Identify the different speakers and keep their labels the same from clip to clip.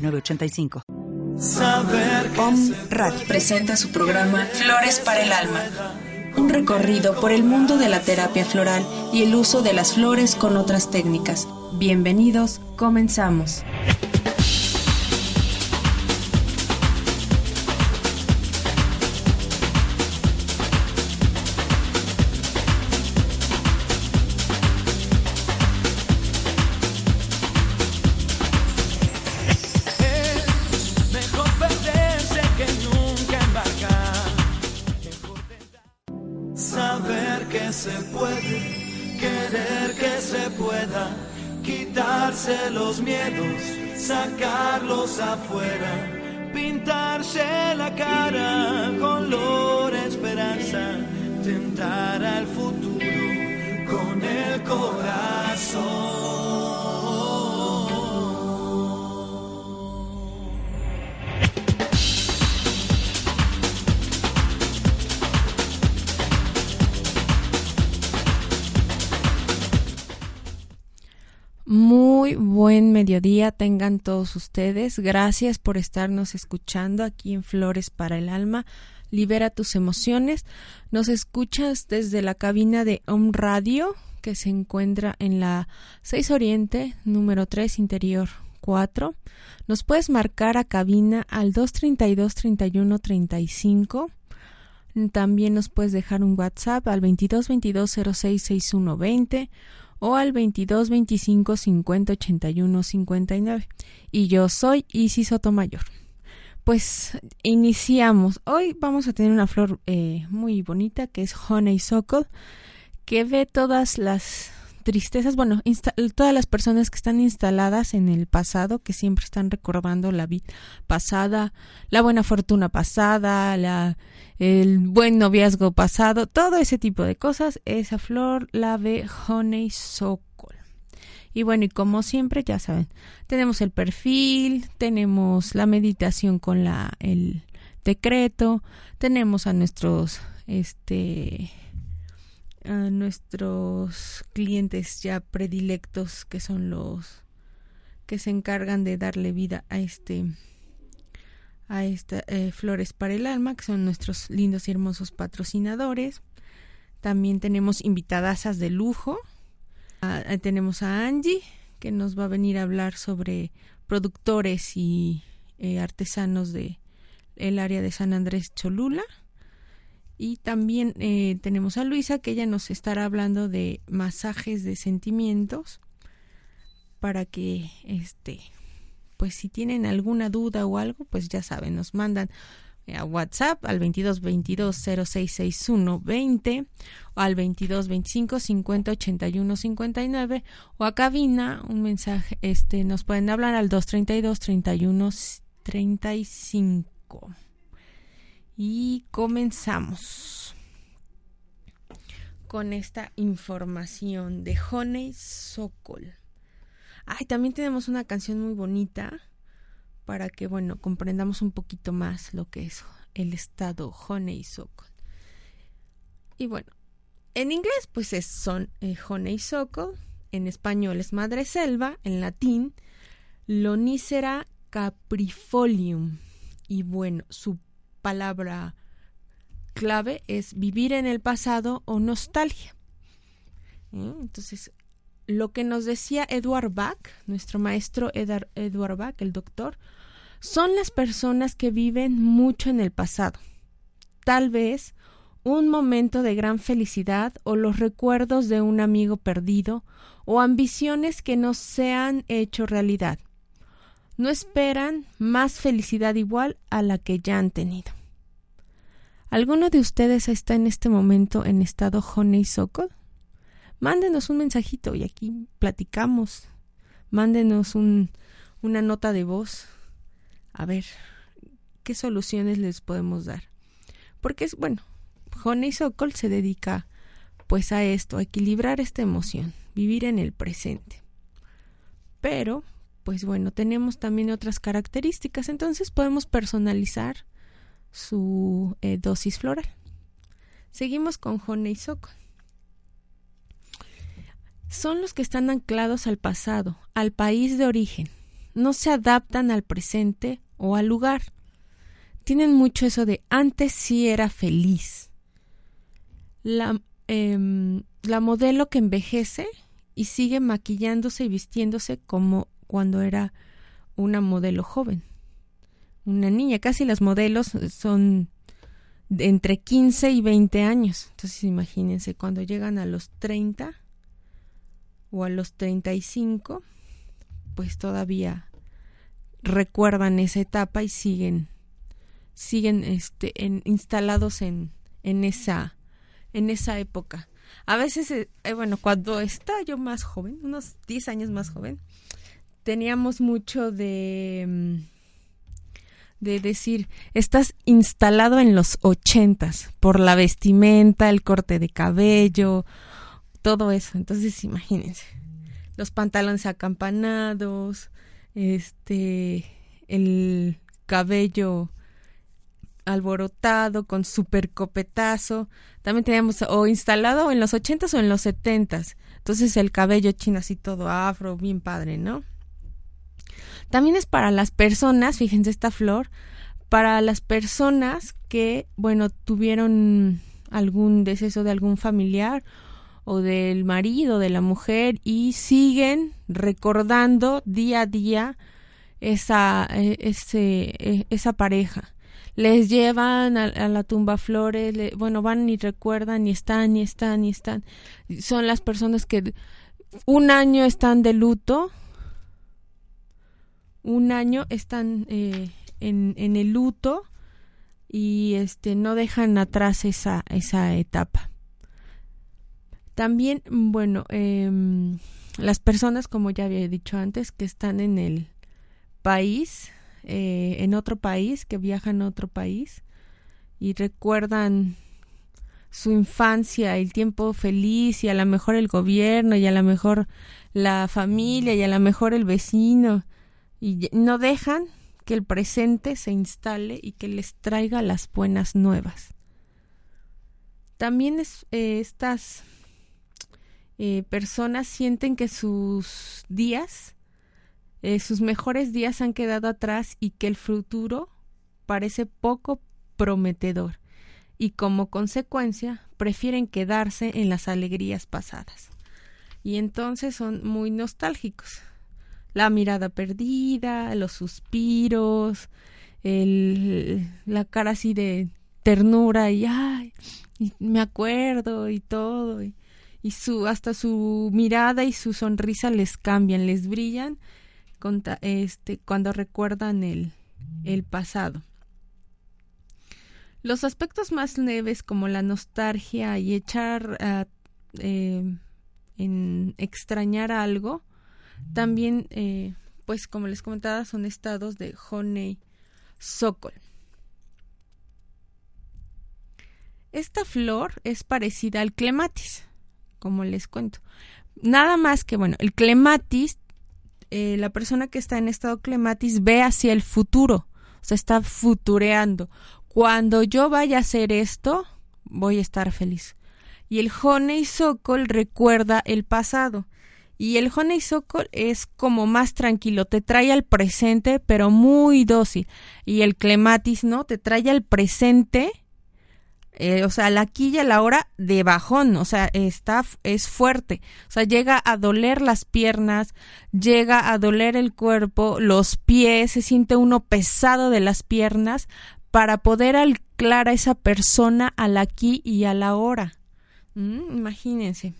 Speaker 1: 985.
Speaker 2: Om Radio presenta su programa Flores para el Alma. Un recorrido por el mundo de la terapia floral y el uso de las flores con otras técnicas. Bienvenidos, comenzamos.
Speaker 3: Los miedos, sacarlos afuera, pintarse la cara con la esperanza, tentar al futuro con el corazón.
Speaker 4: Muy buen mediodía tengan todos ustedes. Gracias por estarnos escuchando aquí en Flores para el Alma. Libera tus emociones. Nos escuchas desde la cabina de Home Radio que se encuentra en la 6 Oriente, número 3, interior 4. Nos puedes marcar a cabina al 232 31 35. También nos puedes dejar un WhatsApp al 22 22 06 61 20 o al 22 25 50 81 59. Y yo soy Isis Sotomayor. Pues iniciamos. Hoy vamos a tener una flor eh, muy bonita que es Honeysuckle, que ve todas las tristezas, bueno, todas las personas que están instaladas en el pasado, que siempre están recordando la vida pasada, la buena fortuna pasada, la, el buen noviazgo pasado, todo ese tipo de cosas, esa flor la ve honeysuckle. Y bueno, y como siempre, ya saben, tenemos el perfil, tenemos la meditación con la, el decreto, tenemos a nuestros, este, a nuestros clientes ya predilectos que son los que se encargan de darle vida a este a esta eh, flores para el alma que son nuestros lindos y hermosos patrocinadores. También tenemos invitadasas de lujo. Ah, eh, tenemos a Angie que nos va a venir a hablar sobre productores y eh, artesanos de el área de San Andrés Cholula y también eh, tenemos a Luisa, que ella nos estará hablando de masajes de sentimientos para que, este, pues si tienen alguna duda o algo, pues ya saben, nos mandan eh, a WhatsApp al 22 22 0661 20 o al 22 25 50 81 59 o a cabina un mensaje este nos pueden hablar al 232 31 35 y comenzamos con esta información de Honey Sokol. Ay, también tenemos una canción muy bonita para que, bueno, comprendamos un poquito más lo que es el estado Honey Sokol. Y bueno, en inglés pues es son eh, Honey Sokol, en español es Madre Selva, en latín Lonicera caprifolium. Y bueno, su palabra clave es vivir en el pasado o nostalgia. ¿Eh? Entonces, lo que nos decía Edward Bach, nuestro maestro Edward Bach, el doctor, son las personas que viven mucho en el pasado. Tal vez un momento de gran felicidad o los recuerdos de un amigo perdido o ambiciones que no se han hecho realidad no esperan más felicidad igual a la que ya han tenido. ¿Alguno de ustedes está en este momento en estado honeysuckle? Mándenos un mensajito y aquí platicamos. Mándenos un, una nota de voz a ver qué soluciones les podemos dar. Porque es bueno, Honey Sokol se dedica pues a esto, a equilibrar esta emoción, vivir en el presente. Pero, pues bueno, tenemos también otras características, entonces podemos personalizar su eh, dosis floral. Seguimos con Honey Sokol. Son los que están anclados al pasado, al país de origen. No se adaptan al presente o al lugar. Tienen mucho eso de antes sí era feliz. La, em, la modelo que envejece y sigue maquillándose y vistiéndose como cuando era una modelo joven. Una niña, casi las modelos son de entre 15 y 20 años. Entonces imagínense, cuando llegan a los 30 o a los 35, pues todavía recuerdan esa etapa y siguen siguen este instalados en en esa en esa época. A veces eh, eh, bueno, cuando estaba yo más joven, unos 10 años más joven, teníamos mucho de mm, de decir, estás instalado en los ochentas por la vestimenta, el corte de cabello, todo eso. Entonces, imagínense, los pantalones acampanados, este, el cabello alborotado con super copetazo. También teníamos o instalado en los ochentas o en los setentas. Entonces el cabello chino así todo afro, bien padre, ¿no? También es para las personas, fíjense esta flor, para las personas que, bueno, tuvieron algún deceso de algún familiar o del marido, de la mujer y siguen recordando día a día esa, e, ese, e, esa pareja. Les llevan a, la tumba flores, bueno, van y recuerdan y están y están y están. Son las personas que un año están de luto, un año están eh, en, el luto y este no dejan atrás esa, esa etapa. También, bueno, em, las personas, como ya había dicho antes, que están en el país, eh, en otro país, que viajan a otro país y recuerdan su infancia, el tiempo feliz y a lo mejor el gobierno y a lo mejor la familia y a lo mejor el vecino y no dejan que el presente se instale y que les traiga las buenas nuevas. También es, eh, estas eh, personas sienten que sus días, eh, sus mejores días han quedado atrás y que el futuro parece poco prometedor y como consecuencia prefieren quedarse en las alegrías pasadas. Y entonces son muy nostálgicos. La mirada perdida, los suspiros, el, la cara así de ternura y ay, me acuerdo y todo. Y, y su hasta su mirada y su sonrisa les cambian, les brillan este, cuando recuerdan el, el pasado. Los aspectos más leves como la nostalgia y echar a eh, en extrañar algo, también, eh, pues como les comentaba, son estados de honey sokol. Esta flor es parecida al clematis como les cuento. Nada más que, bueno, el clematis, eh, la persona que está en estado clematis ve hacia el futuro, o sea, está futureando. Cuando yo vaya a hacer esto, voy a estar feliz. Y el Sokol recuerda el pasado. Y el Sokol es como más tranquilo, te trae al presente, pero muy dócil. Y el clematis, ¿no? Te trae al presente, eh, o sea, la quilla la hora de bajón, o sea, está, es fuerte, o sea, llega a doler las piernas, llega a doler el cuerpo, los pies, se siente uno pesado de las piernas para poder anclar a esa persona al aquí y a la hora. Mm, imagínense.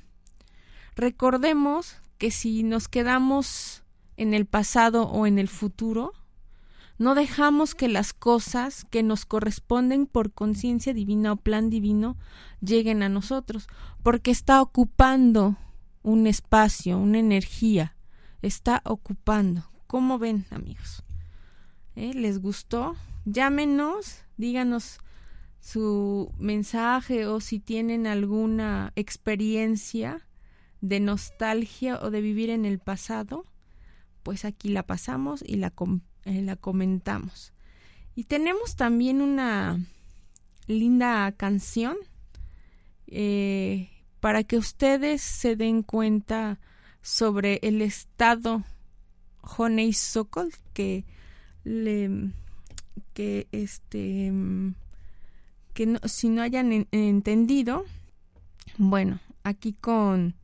Speaker 4: Recordemos que si nos quedamos en el pasado o en el futuro, no dejamos que las cosas que nos corresponden por conciencia divina o plan divino lleguen a nosotros, porque está ocupando un espacio, una energía, está ocupando. ¿Cómo ven, amigos? ¿Eh? ¿Les gustó? Llámenos, díganos su mensaje o si tienen alguna experiencia de nostalgia o de vivir en el pasado, pues aquí la pasamos y la, eh, la comentamos. Y tenemos también una linda canción eh, para que ustedes se den cuenta sobre el estado Honey Sokol que le que este que si no hayan entendido bueno aquí con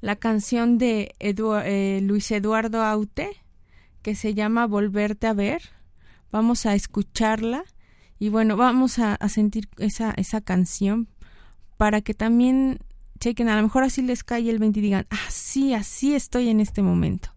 Speaker 4: la canción de eh, Luis Eduardo Aute que se llama Volverte a ver vamos a escucharla y bueno vamos a, sentir esa esa canción para que también chequen, a lo mejor así les cae el 20 y digan, ah, sí, así estoy en este momento.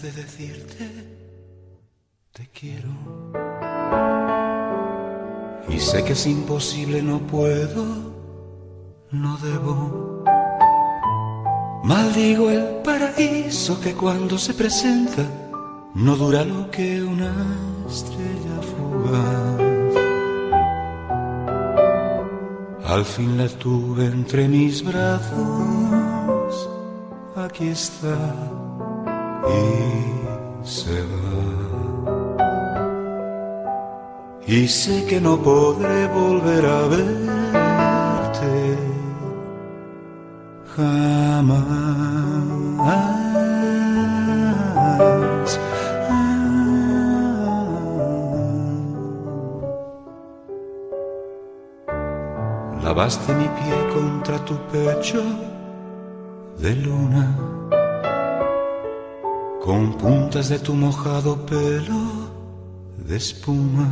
Speaker 3: De decirte, te quiero. Y sé que es imposible, no puedo no debo. Maldigo el paraíso que cuando se presenta no dura lo que una estrella fugaz. Al fin la tuve entre mis brazos, aquí está y se va. Y sé que no podré volver a verte jamás. Lavaste mi pie contra tu pecho de luna, puntas de tu mojado pelo de espuma.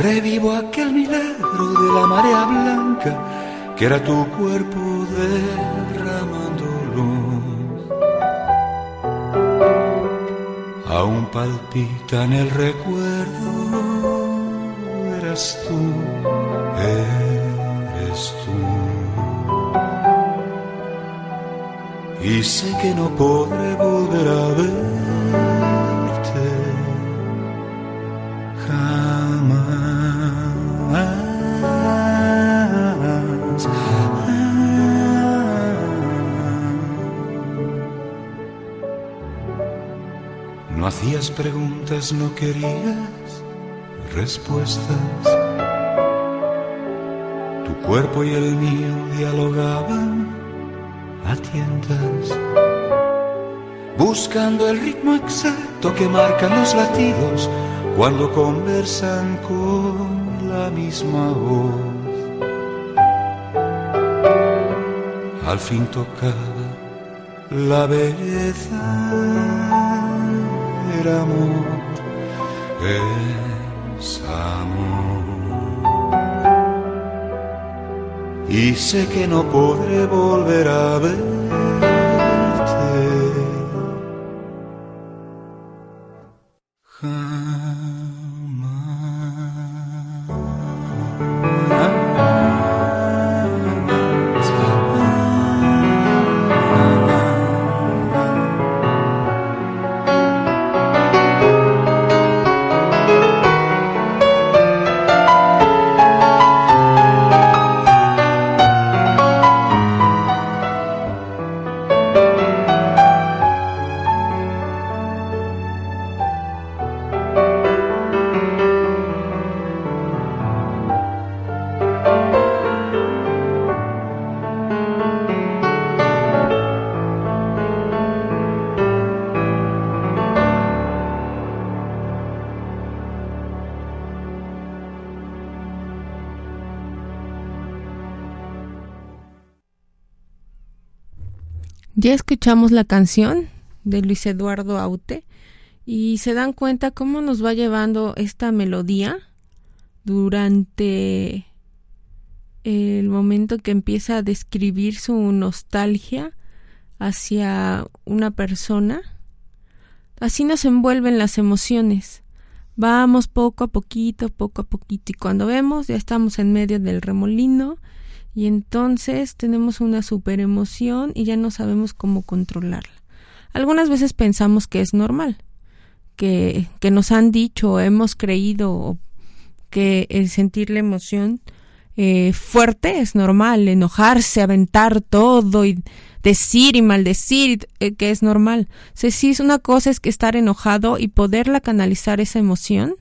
Speaker 3: Revivo aquel milagro de la marea blanca que era tu cuerpo derramando luz. Aún palpita en el recuerdo, Y sé que no podré volver a verte jamás. No hacías preguntas, no querías respuestas. Tu cuerpo y el mío dialogaban buscando el ritmo exacto que marcan los latidos cuando conversan con la misma voz. Al fin tocaba la belleza amor es amor. Y sé que no podré volver a ver
Speaker 4: Ya escuchamos la canción de Luis Eduardo Aute y se dan cuenta cómo nos va llevando esta melodía durante el momento que empieza a describir su nostalgia hacia una persona Así nos envuelven las emociones. Vamos poco a poquito, poco a poquito, y cuando vemos ya estamos en medio del remolino y entonces tenemos una super emoción y ya no sabemos cómo controlarla. Algunas veces pensamos que es normal, que, que nos han dicho hemos creído que el sentir la emoción eh, fuerte es normal, enojarse, aventar todo y decir y maldecir, eh, que es normal. O si es una cosa es que estar enojado y poderla canalizar esa emoción.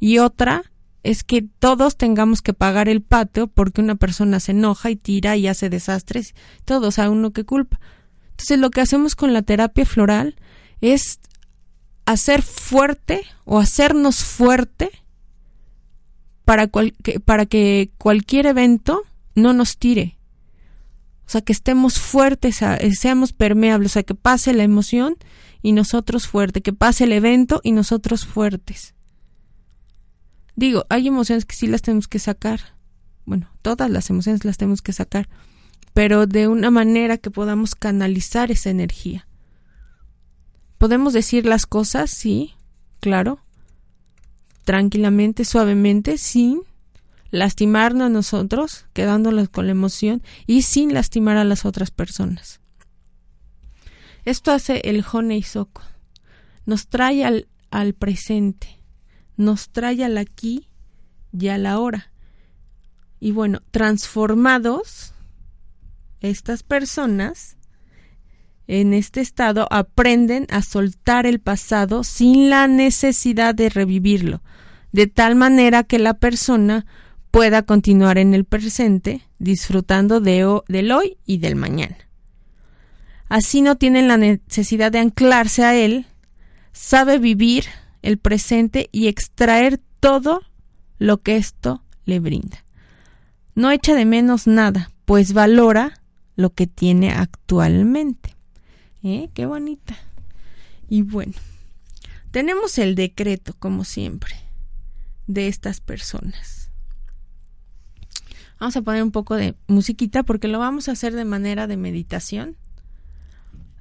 Speaker 4: Y otra es que todos tengamos que pagar el patio porque una persona se enoja y tira y hace desastres. Todos a uno que culpa. Entonces lo que hacemos con la terapia floral es hacer fuerte o hacernos fuerte para, que, para que cualquier evento no nos tire. O sea, que estemos fuertes, eh, seamos permeables, o sea, que pase la emoción y nosotros fuertes, que pase el evento y nosotros fuertes. Digo, hay emociones que sí las tenemos que sacar. Bueno, todas las emociones las tenemos que sacar, pero de una manera que podamos canalizar esa energía. ¿Podemos decir las cosas? Sí, claro. Tranquilamente, suavemente, sin lastimarnos a nosotros, quedándonos con la emoción y sin lastimar a las otras personas. Esto hace el Honey Soko. Nos trae al, al presente nos trae al aquí y a la hora. Y bueno, transformados, estas personas en este estado aprenden a soltar el pasado sin la necesidad de revivirlo, de tal manera que la persona pueda continuar en el presente disfrutando de del hoy y del mañana. Así no tienen la necesidad de anclarse a él, sabe vivir el presente y extraer todo lo que esto le brinda. No echa de menos nada, pues valora lo que tiene actualmente. ¿Eh? Qué bonita. Y bueno, tenemos el decreto, como siempre, de estas personas. Vamos a poner un poco de musiquita porque lo vamos a hacer de manera de meditación.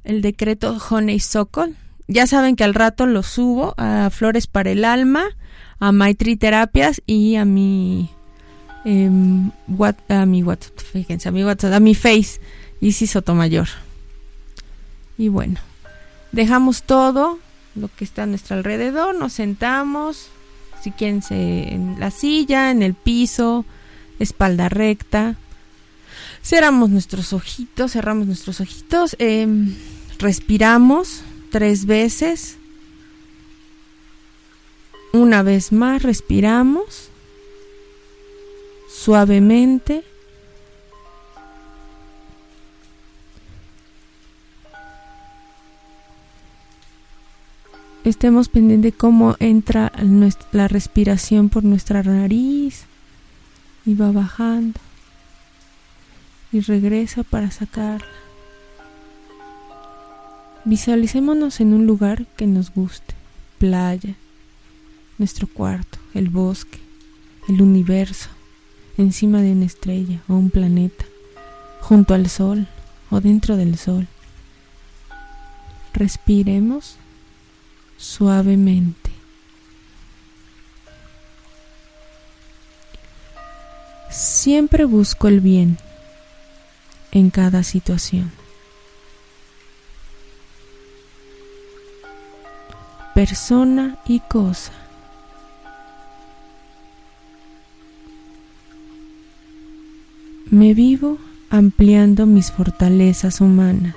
Speaker 4: El decreto Honey Sokol ya saben que al rato lo subo a Flores para el Alma, a Maitri Terapias y a mi eh, a mi WhatsApp, fíjense, a mi WhatsApp, a mi Face, Isis Sotomayor. Y bueno, dejamos todo lo que está a nuestro alrededor, nos sentamos, si quieren en la silla, en el piso, espalda recta. Cerramos nuestros ojitos, cerramos nuestros ojitos, eh, respiramos tres veces. Una vez más respiramos suavemente. Estemos pendientes de cómo entra la respiración por nuestra nariz y va bajando y regresa para sacarla. Visualicémonos en un lugar que nos guste, playa, nuestro cuarto, el bosque, el universo, encima de una estrella o un planeta, junto al sol o dentro del sol. Respiremos suavemente. Siempre busco el bien en cada situación. Persona y cosa. Me vivo ampliando mis fortalezas humanas.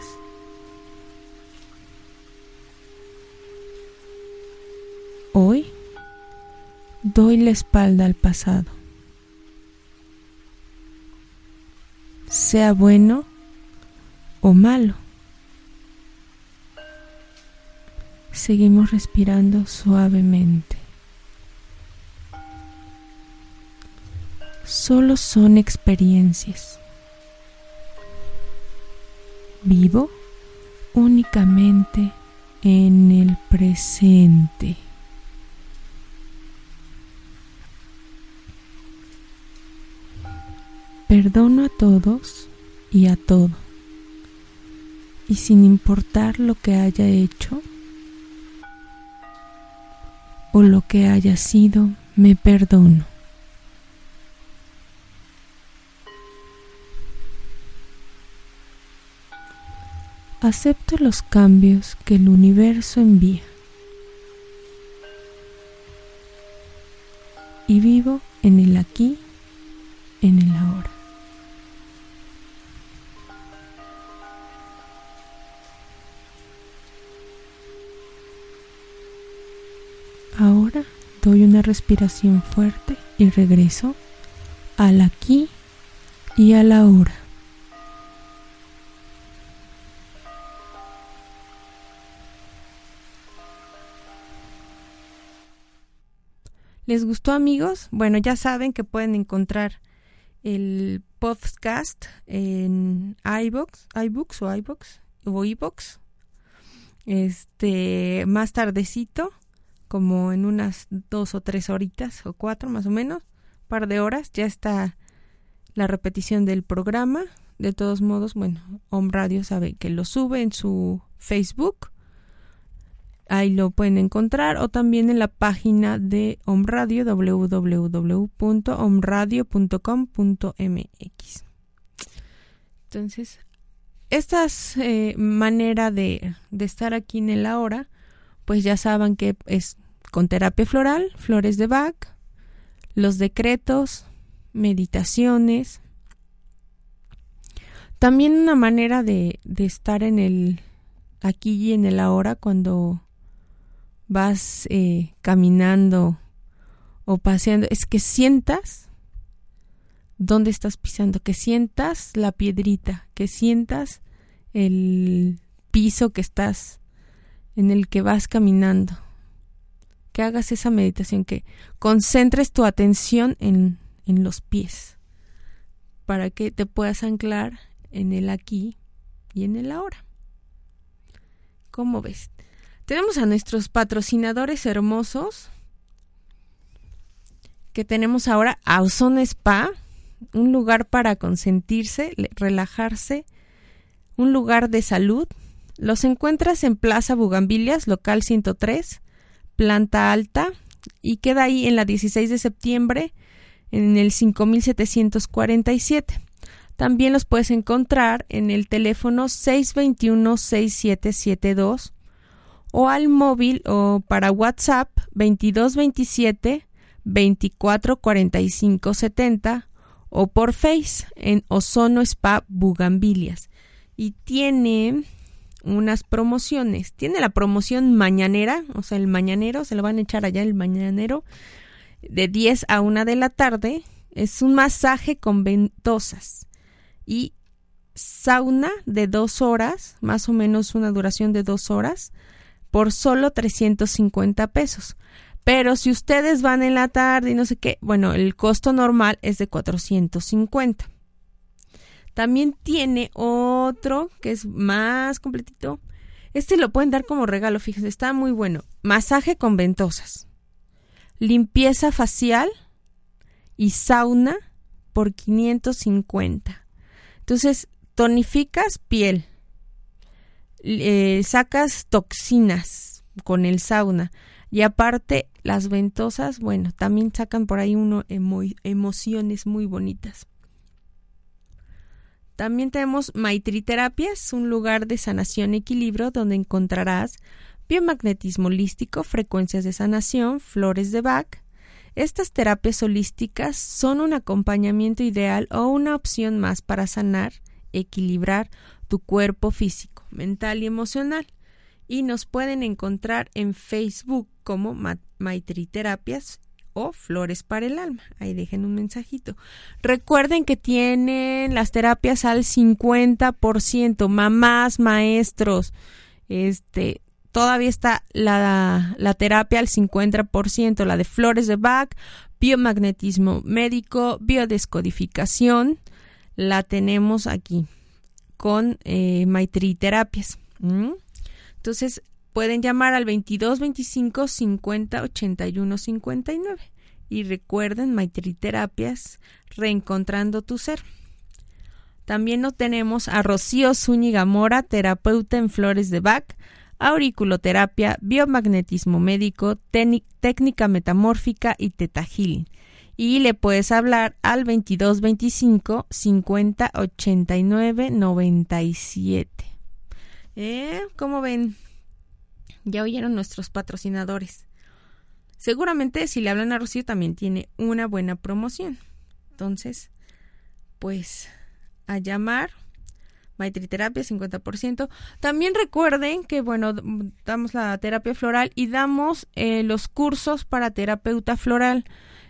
Speaker 4: Hoy doy la espalda al pasado. Sea bueno o malo. Seguimos respirando suavemente. Solo son experiencias. Vivo únicamente en el presente. Perdono a todos y a todo. Y sin importar lo que haya hecho, o lo que haya sido, me perdono. Acepto los cambios que el universo envía y vivo en el aquí, en el ahora. Respiración fuerte y regreso al aquí y a la hora. ¿Les gustó amigos? Bueno, ya saben que pueden encontrar el podcast en iBox, iBooks o iBox o iBox. Este, más tardecito, como en unas dos o tres horitas o cuatro más o menos, par de horas, ya está la repetición del programa. De todos modos, bueno, Home Radio sabe que lo sube en su Facebook Ahí lo pueden encontrar o también en la página de Om Radio www.omradio.com.mx. Entonces, esta eh, manera de, de, estar aquí en el ahora, pues ya saben que es con terapia floral, flores de Bach, los decretos, meditaciones. También una manera de, de estar en el aquí y en el ahora cuando vas eh, caminando o paseando, es que sientas dónde estás pisando, que sientas la piedrita, que sientas el piso que estás en el que vas caminando, que hagas esa meditación, que concentres tu atención en, en los pies, para que te puedas anclar en el aquí y en el ahora. ¿Cómo ves? Tenemos a nuestros patrocinadores hermosos que tenemos ahora a Ozone Spa, un lugar para consentirse, relajarse, un lugar de salud. Los encuentras en Plaza Bugambilias, local 103, planta alta, y queda ahí en la 16 de septiembre, en el 5747. También los puedes encontrar en el teléfono 621 6772 o al móvil o para WhatsApp 2227 2445 70 o por Face en Ozono Spa Bugambilias. Y tiene unas promociones. Tiene la promoción mañanera, o sea, el mañanero, se lo van a echar allá el mañanero, de 10 a 1 de la tarde. Es un masaje con ventosas y sauna de dos horas, más o menos una duración de dos horas por solo 350 pesos. Pero si ustedes van en la tarde y no sé qué, bueno, el costo normal es de 450. También tiene otro que es más completito. Este lo pueden dar como regalo, fíjense, está muy bueno. Masaje con ventosas. Limpieza facial y sauna por 550. Entonces, tonificas piel, eh, sacas toxinas con el sauna y aparte las ventosas, bueno, también sacan por ahí uno emociones muy bonitas. También tenemos Maitri Terapias, un lugar de sanación y equilibrio donde encontrarás biomagnetismo holístico, frecuencias de sanación, flores de Bach. Estas terapias holísticas son un acompañamiento ideal o una opción más para sanar, equilibrar tu cuerpo físico, mental y emocional. Y nos pueden encontrar en Facebook como Maitri Terapias Flores para el Alma. Ahí dejen un mensajito. Recuerden que tienen las terapias al 50%, mamás, maestros, este, todavía está la, la terapia al 50%, la de flores de Bach, biomagnetismo médico, biodescodificación, la tenemos aquí con eh, Maitri Terapias. Entonces pueden llamar al 22 25 50 81 59 y recuerden Maitri Terapias reencontrando tu ser. También nos tenemos a Rocío Zúñiga Mora, terapeuta en flores de Bach, auriculoterapia, biomagnetismo médico, técnica metamórfica y teta Y le puedes hablar al 2225 50 89 97. ¿Eh? ¿Cómo ven? Ya oyeron nuestros patrocinadores. Seguramente si le hablan a Rocío también tiene una buena promoción. Entonces, pues a llamar. Maitriterapia 50%. También recuerden que, bueno, damos la terapia floral y damos eh, los cursos para terapeuta floral.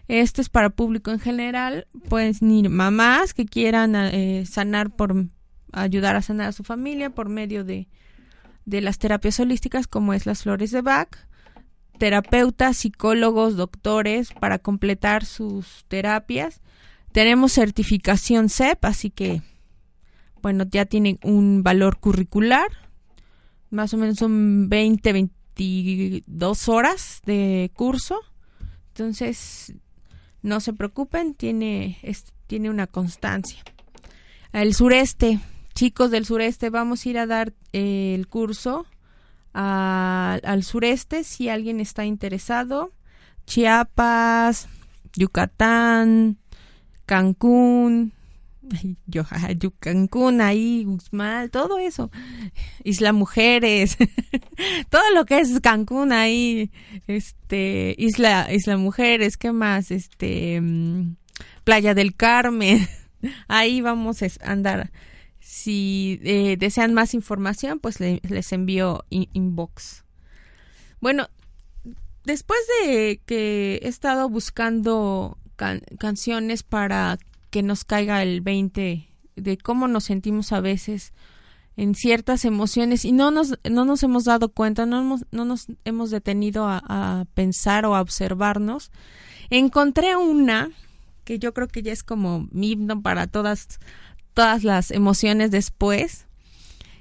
Speaker 4: Este es para público en general. Pueden ir mamás que quieran eh, sanar por ayudar a sanar a su familia por medio de, de las terapias holísticas como es las flores de Bach terapeutas, psicólogos, doctores para completar sus terapias. Tenemos certificación CEP, así que, bueno, ya tienen un valor curricular. Más o menos son 20, 22 horas de curso. Entonces, no se preocupen, tiene, tiene una constancia. El sureste, chicos del sureste, vamos a ir a dar eh, el curso al sureste si alguien está interesado. Chiapas, Yucatán, Cancún, yo, Cancún, ahí, Guzmán, todo eso. Isla Mujeres, todo lo que es Cancún ahí, este, Isla, Isla Mujeres, ¿qué más? Este, mm, Playa del Carmen, ahí vamos a andar si eh, desean más información, pues les envío inbox. Bueno, después de que he estado buscando canciones para que nos caiga el 20 de cómo nos sentimos a veces en ciertas emociones y no nos, no nos hemos dado cuenta, no, no nos hemos detenido a, a, pensar o a observarnos, encontré una que yo creo que ya es como mi himno para todas todas las emociones después.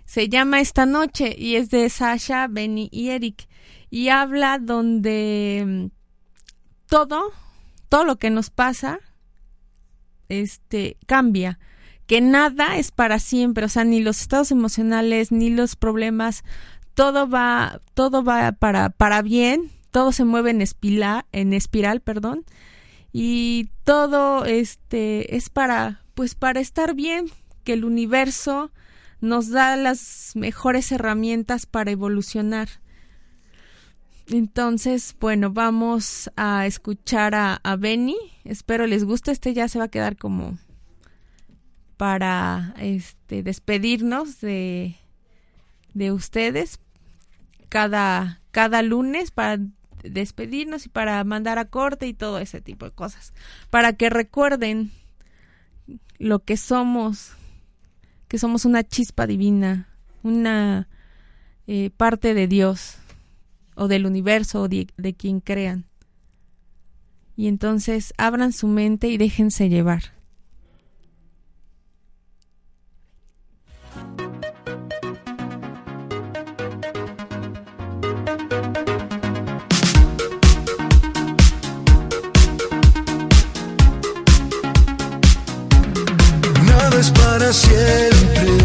Speaker 4: Se llama Esta Noche y es de Sasha, Benny y Eric. Y habla donde mm, todo, todo lo que nos pasa, este, cambia. Que nada es para siempre, o sea, ni los estados emocionales, ni los problemas, todo va, todo va para, para bien, todo se mueve en espiral, en espiral, perdón, y todo este es para pues para estar bien, que el universo nos da las mejores herramientas para evolucionar. Entonces, bueno, vamos a escuchar a, Benny. Espero les guste. Este ya se va a quedar como para este despedirnos de, de ustedes cada, cada lunes para despedirnos y para mandar a corte y todo ese tipo de cosas. Para que recuerden lo que somos, que somos una chispa divina, una eh, parte de Dios o del universo o de, de quien crean. Y entonces abran su mente y déjense llevar.
Speaker 5: Es para siempre.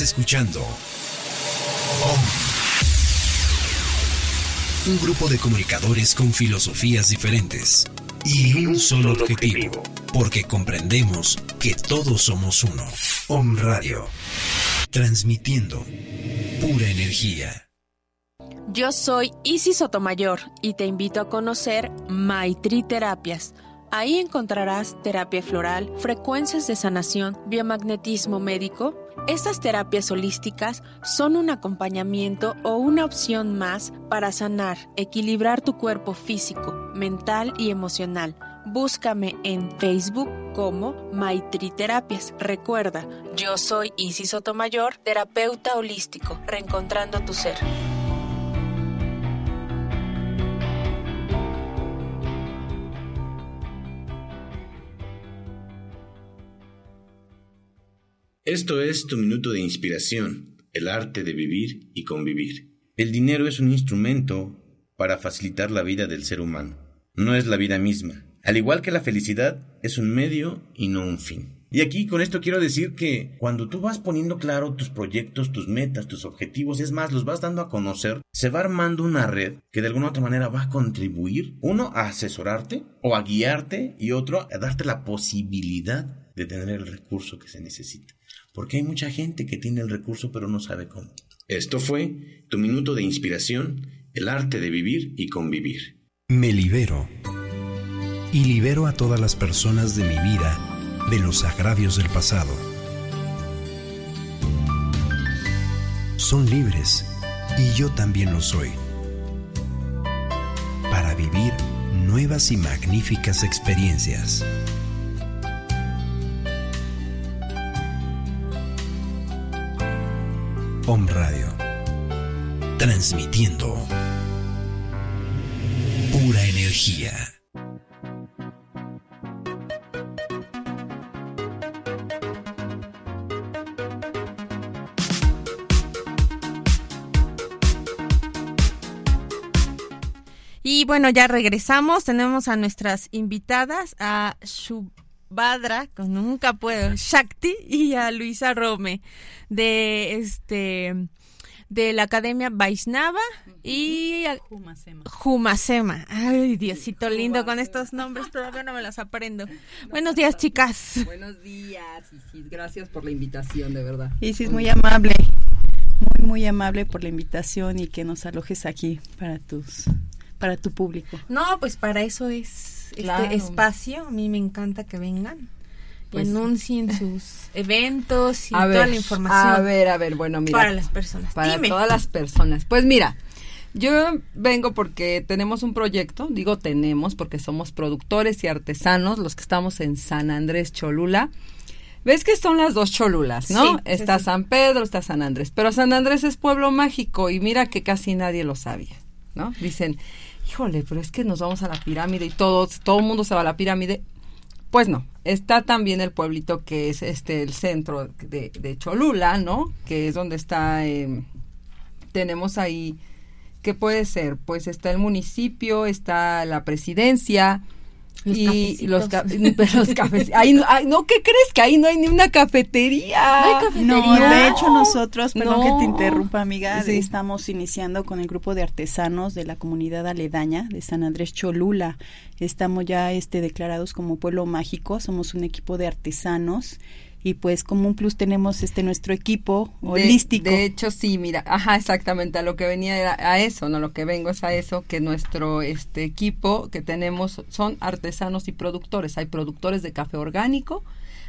Speaker 6: Estás escuchando Un grupo de comunicadores con filosofías diferentes y un solo objetivo, porque comprendemos que todos somos uno. Om Radio, transmitiendo pura energía.
Speaker 2: Yo soy Isis Sotomayor y te invito a conocer Maitri Terapias. Ahí encontrarás terapia floral, frecuencias de sanación, biomagnetismo médico. Estas terapias holísticas son un acompañamiento o una opción más para sanar, equilibrar tu cuerpo físico, mental y emocional. Búscame en Facebook como Maitri Terapias. Recuerda, yo soy Isis Sotomayor, terapeuta holístico, reencontrando tu ser.
Speaker 7: Esto es tu minuto de inspiración, el arte de vivir y convivir. El dinero es un instrumento para facilitar la vida del ser humano. No es la vida misma. Al igual que la felicidad, es un medio y no un fin. Y aquí con esto quiero decir que cuando tú vas poniendo claro tus proyectos, tus metas, tus objetivos, es más, los vas dando a conocer, se va armando una red que de alguna otra manera va a contribuir, uno, a asesorarte o a guiarte y otro, a darte la posibilidad de tener el recurso que se necesita. Porque hay mucha gente que tiene el recurso pero no sabe cómo. Esto fue tu minuto de inspiración, el arte de vivir y convivir.
Speaker 6: Me libero. Y libero a todas las personas de mi vida de los agravios del pasado. Son libres y yo también lo soy. Para vivir nuevas y magníficas experiencias. Om Radio. Transmitiendo pura energía.
Speaker 4: Y bueno, ya regresamos. Tenemos a nuestras invitadas, a Shubhadra, con nunca puedo, Shakti, y a Luisa Rome, de este de la Academia Vaisnava y
Speaker 8: Jumasema.
Speaker 4: Jumasema. Ay, Diosito lindo con estos nombres, todavía no me los aprendo. Buenos días, chicas.
Speaker 8: Buenos días, Isis. Gracias por la invitación, de verdad.
Speaker 9: Isis, muy amable. Muy, muy amable por la invitación y que nos alojes aquí para tus para tu público.
Speaker 4: No, pues para eso es
Speaker 8: Claro.
Speaker 4: este espacio. A mí me encanta que vengan.
Speaker 8: Pues-
Speaker 4: y anuncien sus eventos y
Speaker 8: A
Speaker 4: toda
Speaker 8: ver,
Speaker 4: la información
Speaker 8: A ver, a ver, bueno, mira.
Speaker 4: para las personas.
Speaker 8: Para
Speaker 4: Dime.
Speaker 8: todas las personas. Pues mira, yo vengo porque tenemos un proyecto, digo tenemos porque somos productores y artesanos, los que estamos en San Andrés Cholula. ¿Ves que son las dos Cholulas, no?
Speaker 4: Sí,
Speaker 8: está
Speaker 4: sí.
Speaker 8: San Pedro, está San Andrés. Pero San Andrés es pueblo mágico y mira que casi nadie lo sabía, ¿no? Dicen, híjole, pero es que nos vamos a la pirámide y todos, todo el mundo se va a la pirámide. Pues no, está también el pueblito que es este el centro de, de Cholula, ¿no? Que es donde está, eh, tenemos ahí, ¿qué puede ser? Pues está el municipio, está la presidencia
Speaker 4: Los
Speaker 8: y los, los cafés. Ahí no, ay, no, ¿qué crees? Que ahí no hay ni una cafetería.
Speaker 4: No hay cafetería.
Speaker 9: No, de hecho nosotros, perdón
Speaker 8: No.
Speaker 9: que te interrumpa amiga,
Speaker 8: Sí.
Speaker 9: estamos iniciando con el grupo de artesanos de la comunidad aledaña de San Andrés Cholula. Estamos ya este declarados como pueblo mágico, somos un equipo de artesanos y pues como un plus tenemos este nuestro equipo holístico.
Speaker 8: De, hecho, sí, mira, ajá, exactamente, a lo que venía era a eso, no lo que vengo es a eso, que nuestro este equipo que tenemos son artesanos y productores. Hay productores de café orgánico,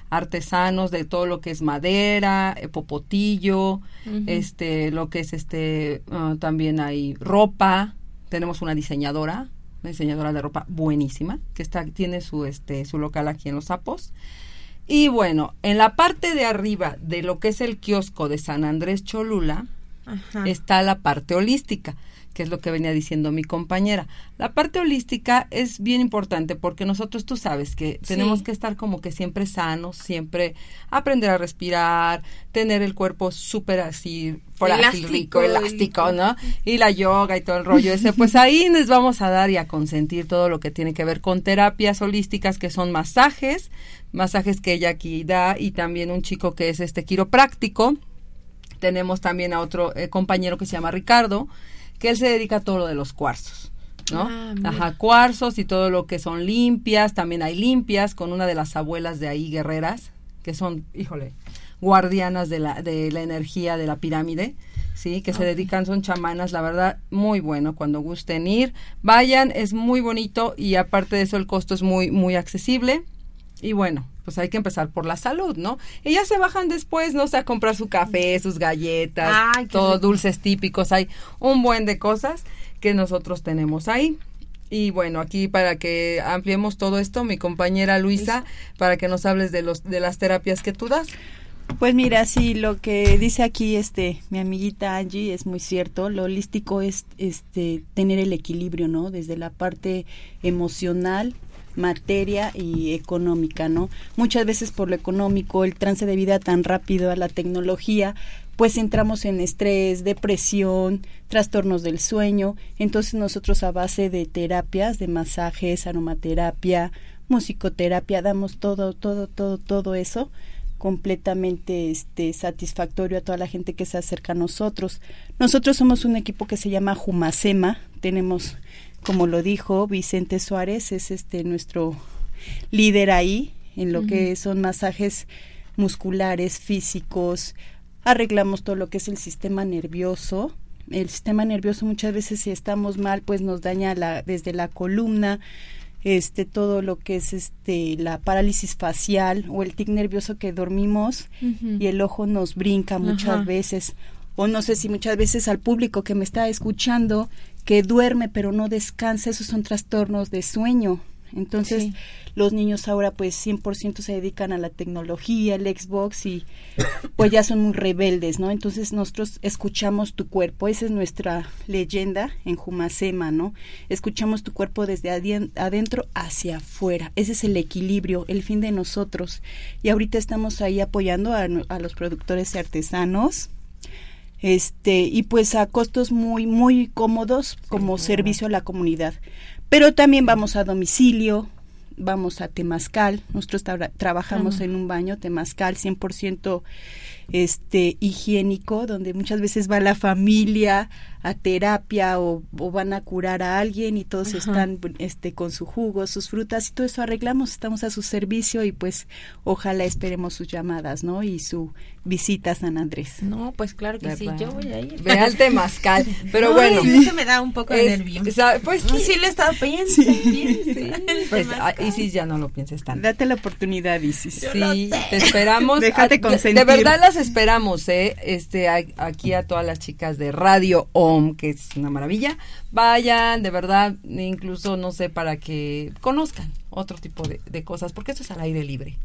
Speaker 8: artesanos de todo lo que es madera, eh, popotillo, este, lo que es este, ah, también hay ropa, tenemos una diseñadora, una diseñadora de ropa buenísima, que está, tiene su este, su local aquí en Los Sapos. Y bueno, en la parte de arriba de lo que es el kiosco de San Andrés Cholula,
Speaker 4: Ajá.
Speaker 8: está la parte holística, que es lo que venía diciendo mi compañera. La parte holística es bien importante porque nosotros, tú sabes que tenemos
Speaker 4: Sí.
Speaker 8: que estar como que siempre sanos, siempre aprender a respirar, tener el cuerpo súper así, frágil,
Speaker 4: Elástico,
Speaker 8: rico, elástico, ¿no? Y la yoga y todo el rollo ese, pues ahí les vamos a dar y a consentir todo lo que tiene que ver con terapias holísticas, que son masajes, masajes que ella aquí da, y también un chico que es este quiropráctico, tenemos también a otro eh, compañero que se llama Ricardo, que él se dedica a todo lo de los cuarzos, ¿no?
Speaker 4: Ah.
Speaker 8: Ajá, cuarzos y todo lo que son limpias, también hay limpias con una de las abuelas de ahí, guerreras, que son, híjole, guardianas de la, de la energía de la pirámide, sí, que se dedican, son chamanas, la verdad, muy bueno, cuando gusten ir, vayan, es muy bonito y aparte de eso el costo es muy, muy accesible. Y bueno, pues hay que empezar por la salud, ¿no? Y ya se bajan después, ¿no? O sea, a comprar su café, sus galletas,
Speaker 4: Ay,
Speaker 8: todos
Speaker 4: rico.
Speaker 8: dulces típicos, hay un buen de cosas que nosotros tenemos ahí. Y bueno, aquí para que ampliemos todo esto, mi compañera Luisa, para que nos hables de los de las terapias que tú das.
Speaker 9: Pues mira, sí, lo que dice aquí este mi amiguita Angie es muy cierto. Lo holístico es este tener el equilibrio, ¿no? Desde la parte emocional, materia y económica, ¿no? Muchas veces por lo económico, el trance de vida tan rápido a la tecnología, pues entramos en estrés, depresión, trastornos del sueño. Entonces nosotros a base de terapias, de masajes, aromaterapia, musicoterapia, damos todo, todo, todo, todo eso completamente este satisfactorio a toda la gente que se acerca a nosotros. Nosotros somos un equipo que se llama Jumacema, tenemos como lo dijo Vicente Suárez, es este nuestro líder ahí en lo que son masajes musculares, físicos, arreglamos todo lo que es el sistema nervioso. El sistema nervioso muchas veces si estamos mal pues nos daña la, desde la columna, este todo lo que es este la parálisis facial o el tic nervioso que dormimos y el ojo nos brinca muchas veces o no sé si muchas veces al público que me está escuchando que duerme pero no descansa, esos son trastornos de sueño. Entonces, los niños ahora pues 100% se dedican a la tecnología, el Xbox y pues ya son muy rebeldes, ¿no? Entonces nosotros escuchamos tu cuerpo, esa es nuestra leyenda en Jumacema, ¿no? Escuchamos tu cuerpo desde adentro hacia afuera, ese es el equilibrio, el fin de nosotros. Y ahorita estamos ahí apoyando a, a los productores y artesanos, este y pues a costos muy muy cómodos como servicio a la comunidad. Pero también vamos a domicilio vamos a Temazcal, nosotros trabajamos en un baño Temazcal 100% este higiénico, donde muchas veces va la familia a terapia o, van a curar a alguien y todos están este con su jugo, sus frutas y todo eso arreglamos, estamos a su servicio y pues ojalá esperemos sus llamadas, ¿no? Y su visita a San Andrés.
Speaker 4: No, pues claro que sí, yo voy a ir.
Speaker 8: Ve al temazcal, pero bueno.
Speaker 4: Eso me da un poco de nervio.
Speaker 8: Pues
Speaker 4: sí, le he estado pensando.
Speaker 8: Pues, ah, Isis ya no lo pienses tanto.
Speaker 9: Date la oportunidad, Isis.
Speaker 8: Sí, te esperamos.
Speaker 9: Déjate consentir.
Speaker 8: De verdad las esperamos, ¿eh? Este, aquí a todas las chicas de Radio OM, que es una maravilla. Vayan, de verdad, incluso, no sé, para que conozcan otro tipo de, de cosas, porque esto es al aire libre.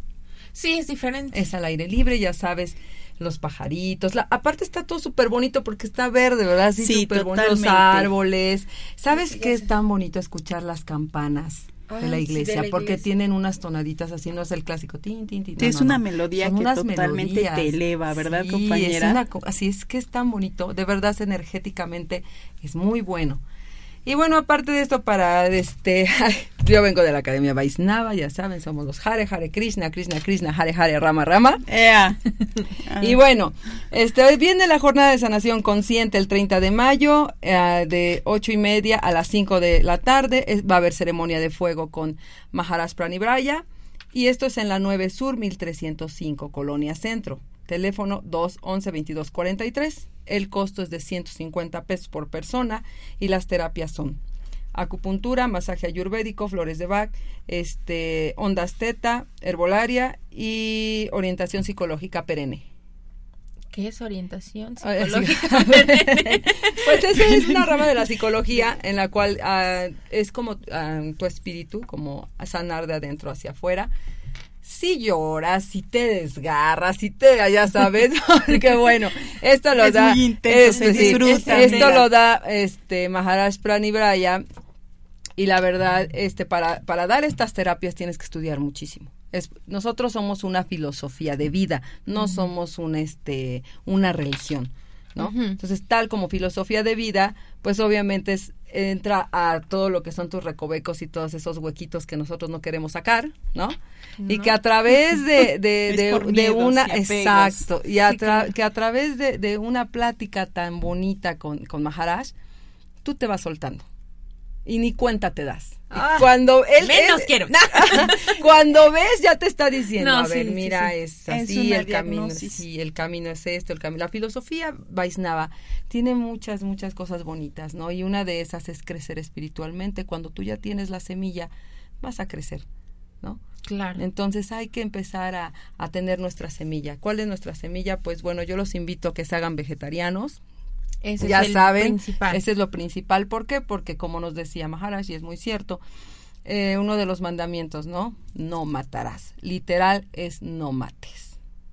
Speaker 4: Sí, es diferente.
Speaker 8: Es al aire libre, ya sabes, los pajaritos. La, aparte está todo súper bonito porque está verde, ¿verdad? Sí, súper bonito. Los árboles. ¿Sabes qué es tan bonito escuchar las campanas? De la iglesia, porque tienen unas tonaditas así, no es el clásico tin, tin, tin.
Speaker 9: Sí, es una melodía que totalmente te eleva, ¿verdad, compañera?
Speaker 8: Es así es que es tan bonito, de verdad energéticamente es muy bueno. Y bueno, aparte de esto, para este, yo vengo de la Academia Vaisnava, ya saben, somos los Hare Hare Krishna, Krishna Krishna, Hare Hare Rama Rama. y bueno, este, hoy viene la jornada de sanación consciente el 30 de mayo, eh, de ocho y media a las 5 de la tarde. va a haber ceremonia de fuego con Maharaj Pranibraya. Y esto es en la 9 Sur, 1305, Colonia Centro. Teléfono 211-2243. El costo es de 150 pesos por persona y las terapias son acupuntura, masaje ayurvédico, flores de Bach, este, ondas teta, herbolaria y orientación psicológica perenne.
Speaker 4: ¿Qué es orientación psicológica?
Speaker 8: pues esa es una rama de la psicología en la cual ah, es como ah, tu espíritu, como sanar de adentro hacia afuera si lloras, si te desgarras, si te, ya sabes, qué bueno, esto lo da, este, esto lo da este Maharaj Pranibraya y la verdad, este para para dar estas terapias tienes que estudiar muchísimo. Es, nosotros somos una filosofía de vida, no somos un este una religión. ¿no? Entonces, tal como filosofía de vida, pues obviamente es, entra a todo lo que son tus recovecos y todos esos huequitos que nosotros no queremos sacar, ¿no? Y que a través de, de, una, exacto, y que a través de, una plática tan bonita con, con Maharaj, tú te vas soltando y ni cuenta te das.
Speaker 4: Ah,
Speaker 8: cuando él
Speaker 4: menos quiero.
Speaker 8: cuando ves ya te está diciendo, a ver, mira, es así el camino, sí, el camino es esto, el camino. La filosofía Vaisnava tiene muchas muchas cosas bonitas, ¿no? Y una de esas es crecer espiritualmente. Cuando tú ya tienes la semilla, vas a crecer, ¿no?
Speaker 4: Claro.
Speaker 8: Entonces hay que empezar a, a tener nuestra semilla. ¿Cuál es nuestra semilla? Pues bueno, yo los invito a que se hagan vegetarianos,
Speaker 4: ese
Speaker 8: ya
Speaker 4: es
Speaker 8: saben, ese es lo principal. ¿Por qué? Porque como nos decía Maharaj, y es muy cierto, eh, uno de los mandamientos, ¿no? No matarás. Literal es no mates.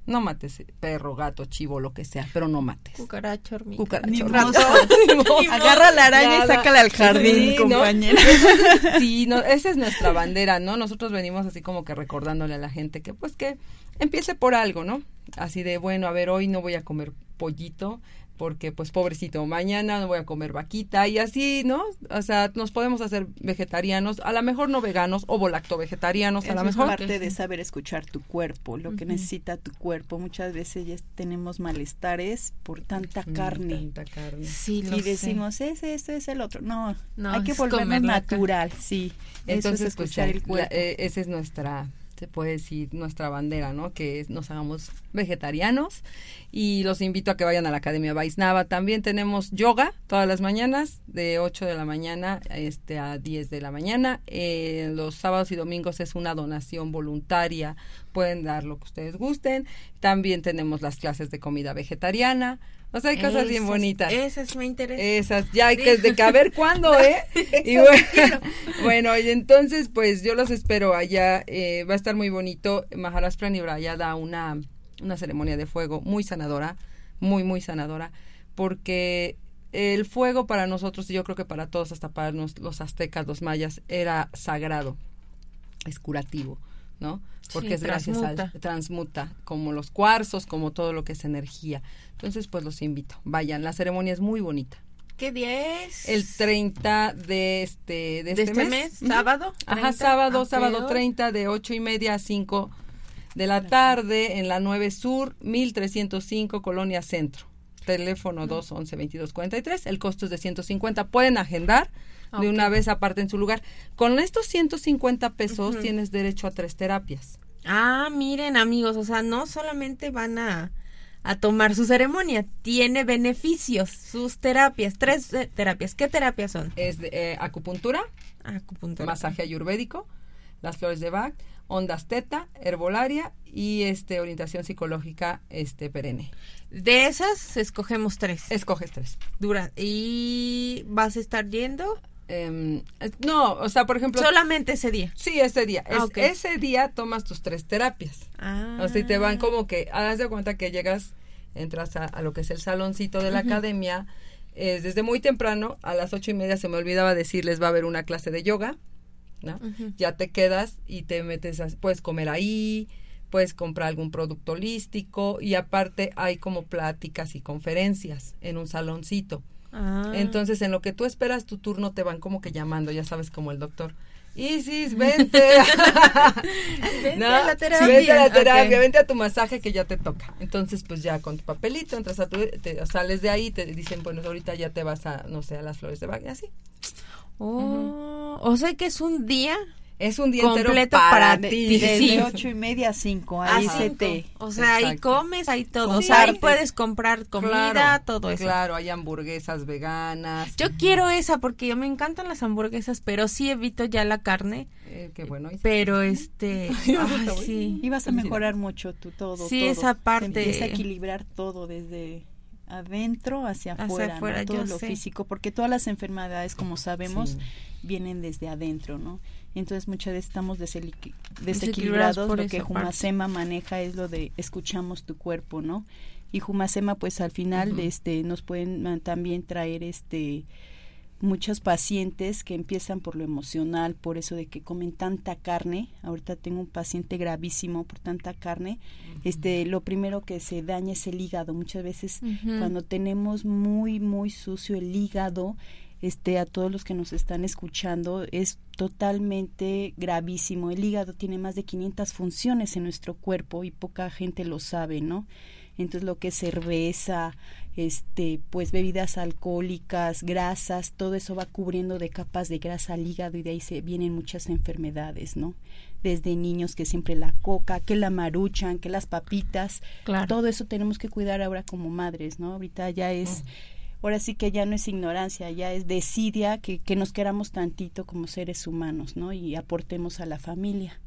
Speaker 8: No mates perro, gato, chivo, lo que sea, pero no mates.
Speaker 4: Cucaracha, hormiga.
Speaker 8: Cucaracha, hormiga.
Speaker 9: Agarra la araña y sácala al jardín,
Speaker 8: Sí, ¿no?
Speaker 9: compañera.
Speaker 8: Sí, no, esa es nuestra bandera, ¿no? Nosotros venimos así como que recordándole a la gente que pues que empiece por algo, ¿no? Así de, bueno, a ver, hoy no voy a comer pollito porque pues pobrecito, mañana no voy a comer vaquita y así, ¿no? O sea, nos podemos hacer vegetarianos, a lo mejor no veganos o volacto vegetarianos, a lo
Speaker 9: es
Speaker 8: mejor.
Speaker 9: parte de saber escuchar tu cuerpo, lo que necesita tu cuerpo. Muchas veces ya tenemos malestares por tanta
Speaker 8: Mm,
Speaker 9: carne.
Speaker 8: tanta carne.
Speaker 4: Sí, lo
Speaker 9: y
Speaker 4: sé.
Speaker 9: decimos, ese, esto es el otro. No,
Speaker 4: No,
Speaker 9: hay que
Speaker 4: es carne.
Speaker 9: natural, sí.
Speaker 8: Entonces,
Speaker 9: Eso es
Speaker 8: pues
Speaker 9: escuchar
Speaker 8: ya,
Speaker 9: el cuerpo.
Speaker 8: la- eh, esa es nuestra, se puede decir, nuestra bandera, ¿no? Que nos hagamos vegetarianos. Y los invito a que vayan a la Academia Vaisnava. También tenemos yoga todas las mañanas, de 8 de la mañana este, a 10 de la mañana. Eh, los sábados y domingos es una donación voluntaria. Pueden dar lo que ustedes gusten. También tenemos las clases de comida vegetariana. O sea, hay cosas bien bonitas.
Speaker 4: Esas me interesan.
Speaker 8: Esas, ya hay que, de que a ver cuándo, ¿eh? Y bueno, bueno, y entonces, pues yo los espero allá. eh, va a estar muy bonito. Maharaj Pranibraya da una, una ceremonia de fuego muy sanadora, muy, muy sanadora, porque el fuego para nosotros, y yo creo que para todos, hasta para nos- los aztecas, los mayas, era sagrado, es curativo, ¿no? Porque
Speaker 4: Sí,
Speaker 8: es gracias
Speaker 4: transmuta.
Speaker 8: al transmuta, como los cuarzos, como todo lo que es energía. Entonces, pues los invito, vayan, la ceremonia es muy bonita.
Speaker 4: ¿Qué día es?
Speaker 8: El 30 de este, de
Speaker 4: ¿De
Speaker 8: este,
Speaker 4: este
Speaker 8: mes.
Speaker 4: ¿Sábado?
Speaker 8: Ajá,
Speaker 4: 30.
Speaker 8: sábado,
Speaker 4: ¿A qué
Speaker 8: sábado
Speaker 4: hora?
Speaker 8: 30 de ocho y media a 5 de la tarde en la 9 Sur, 1305, Colonia Centro. Teléfono 211-2243. El costo es de 150. Pueden agendar de una vez aparte en su lugar. Con estos 150 pesos tienes derecho a tres terapias.
Speaker 4: Ah, miren amigos, o sea, no solamente van a, a tomar su ceremonia, tiene beneficios, sus terapias, tres eh, terapias. ¿Qué terapias son?
Speaker 8: Es de, eh, acupuntura,
Speaker 4: Acupuntura.
Speaker 8: masaje ayurvédico, las flores de Bach, ondas teta, herbolaria y este orientación psicológica este perenne.
Speaker 4: De esas escogemos tres.
Speaker 8: Escoges tres.
Speaker 4: Dura. ¿Y vas a estar yendo?
Speaker 8: Em, no, o sea, por ejemplo,
Speaker 4: Solamente ese día.
Speaker 8: sí, ese día. Es-
Speaker 4: Ah.
Speaker 8: Ese día tomas tus tres terapias.
Speaker 4: Ah.
Speaker 8: O sea, y te van como que, haz de cuenta que llegas, entras a, a lo que es el saloncito de la academia, es desde muy temprano, a las ocho y media se me olvidaba decirles va a haber una clase de yoga, ¿no? Ya te quedas y te metes, a- puedes comer ahí, puedes comprar algún producto holístico y aparte hay como pláticas y conferencias en un saloncito.
Speaker 4: Ah.
Speaker 8: Entonces, en lo que tú esperas tu turno, te van como que llamando, ya sabes, como el doctor. Isis, vente.
Speaker 4: Vente
Speaker 8: ¿No?
Speaker 4: a la terapia.
Speaker 8: Vente a la terapia, vente a tu masaje que ya te toca. Entonces, pues ya con tu papelito, entras a tu, te- sales de ahí, te dicen, bueno, ahorita ya te vas a, no sé, a las flores de Bach, y así.
Speaker 4: Oh, O sea que es un día
Speaker 8: Es un día
Speaker 4: Completo
Speaker 8: entero para,
Speaker 4: para
Speaker 9: De,
Speaker 8: ti.
Speaker 9: desde
Speaker 4: Sí.
Speaker 9: ocho y media a cinco,
Speaker 4: a
Speaker 9: ahí se
Speaker 4: cinco.
Speaker 9: te...
Speaker 4: O sea, ahí
Speaker 8: Exacto.
Speaker 4: comes, ahí todo. O sea, ahí puedes comprar comida,
Speaker 8: Claro,
Speaker 4: todo eso.
Speaker 8: Claro, hay hamburguesas veganas.
Speaker 4: Yo quiero esa porque me encantan las hamburguesas, pero sí evito ya la carne.
Speaker 8: Eh, qué bueno.
Speaker 4: Pero este, ay, sí.
Speaker 9: Y vas a mejorar mucho tu todo.
Speaker 4: Sí,
Speaker 9: todo.
Speaker 4: esa
Speaker 9: Se
Speaker 4: parte-
Speaker 9: empieza a equilibrar todo desde adentro hacia
Speaker 4: Hacia
Speaker 9: afuera, ¿no?
Speaker 4: afuera,
Speaker 9: todo
Speaker 4: yo
Speaker 9: lo
Speaker 4: sé.
Speaker 9: físico, porque todas las enfermedades, como sabemos,
Speaker 8: Sí.
Speaker 9: vienen desde adentro, ¿no? Entonces muchas veces estamos
Speaker 4: Desequilibrados
Speaker 9: desequilibrados,
Speaker 4: por
Speaker 9: lo que
Speaker 4: parte.
Speaker 9: Maneja es lo de escuchamos tu cuerpo, ¿no? Y Jumasema pues al final este nos pueden también traer este muchos pacientes que empiezan por lo emocional, por eso de que comen tanta carne. Ahorita tengo un paciente gravísimo por tanta carne. Este, lo primero que se daña es el hígado. Muchas veces cuando tenemos muy muy sucio el hígado, este a todos los que nos están escuchando es totalmente gravísimo. El hígado tiene más de 500 funciones en nuestro cuerpo y poca gente lo sabe, ¿no? Entonces lo que es cerveza, este, pues bebidas alcohólicas, grasas, todo eso va cubriendo de capas de grasa al hígado y de ahí se vienen muchas enfermedades, ¿no? Desde niños que siempre la coca, que la maruchan, que las papitas,
Speaker 4: Claro.
Speaker 9: todo eso tenemos que cuidar ahora como madres, ¿no? Ahorita ya es, ahora sí que ya no es ignorancia, ya es desidia que, que nos queramos tantito como seres humanos, ¿no? Y aportemos a la familia.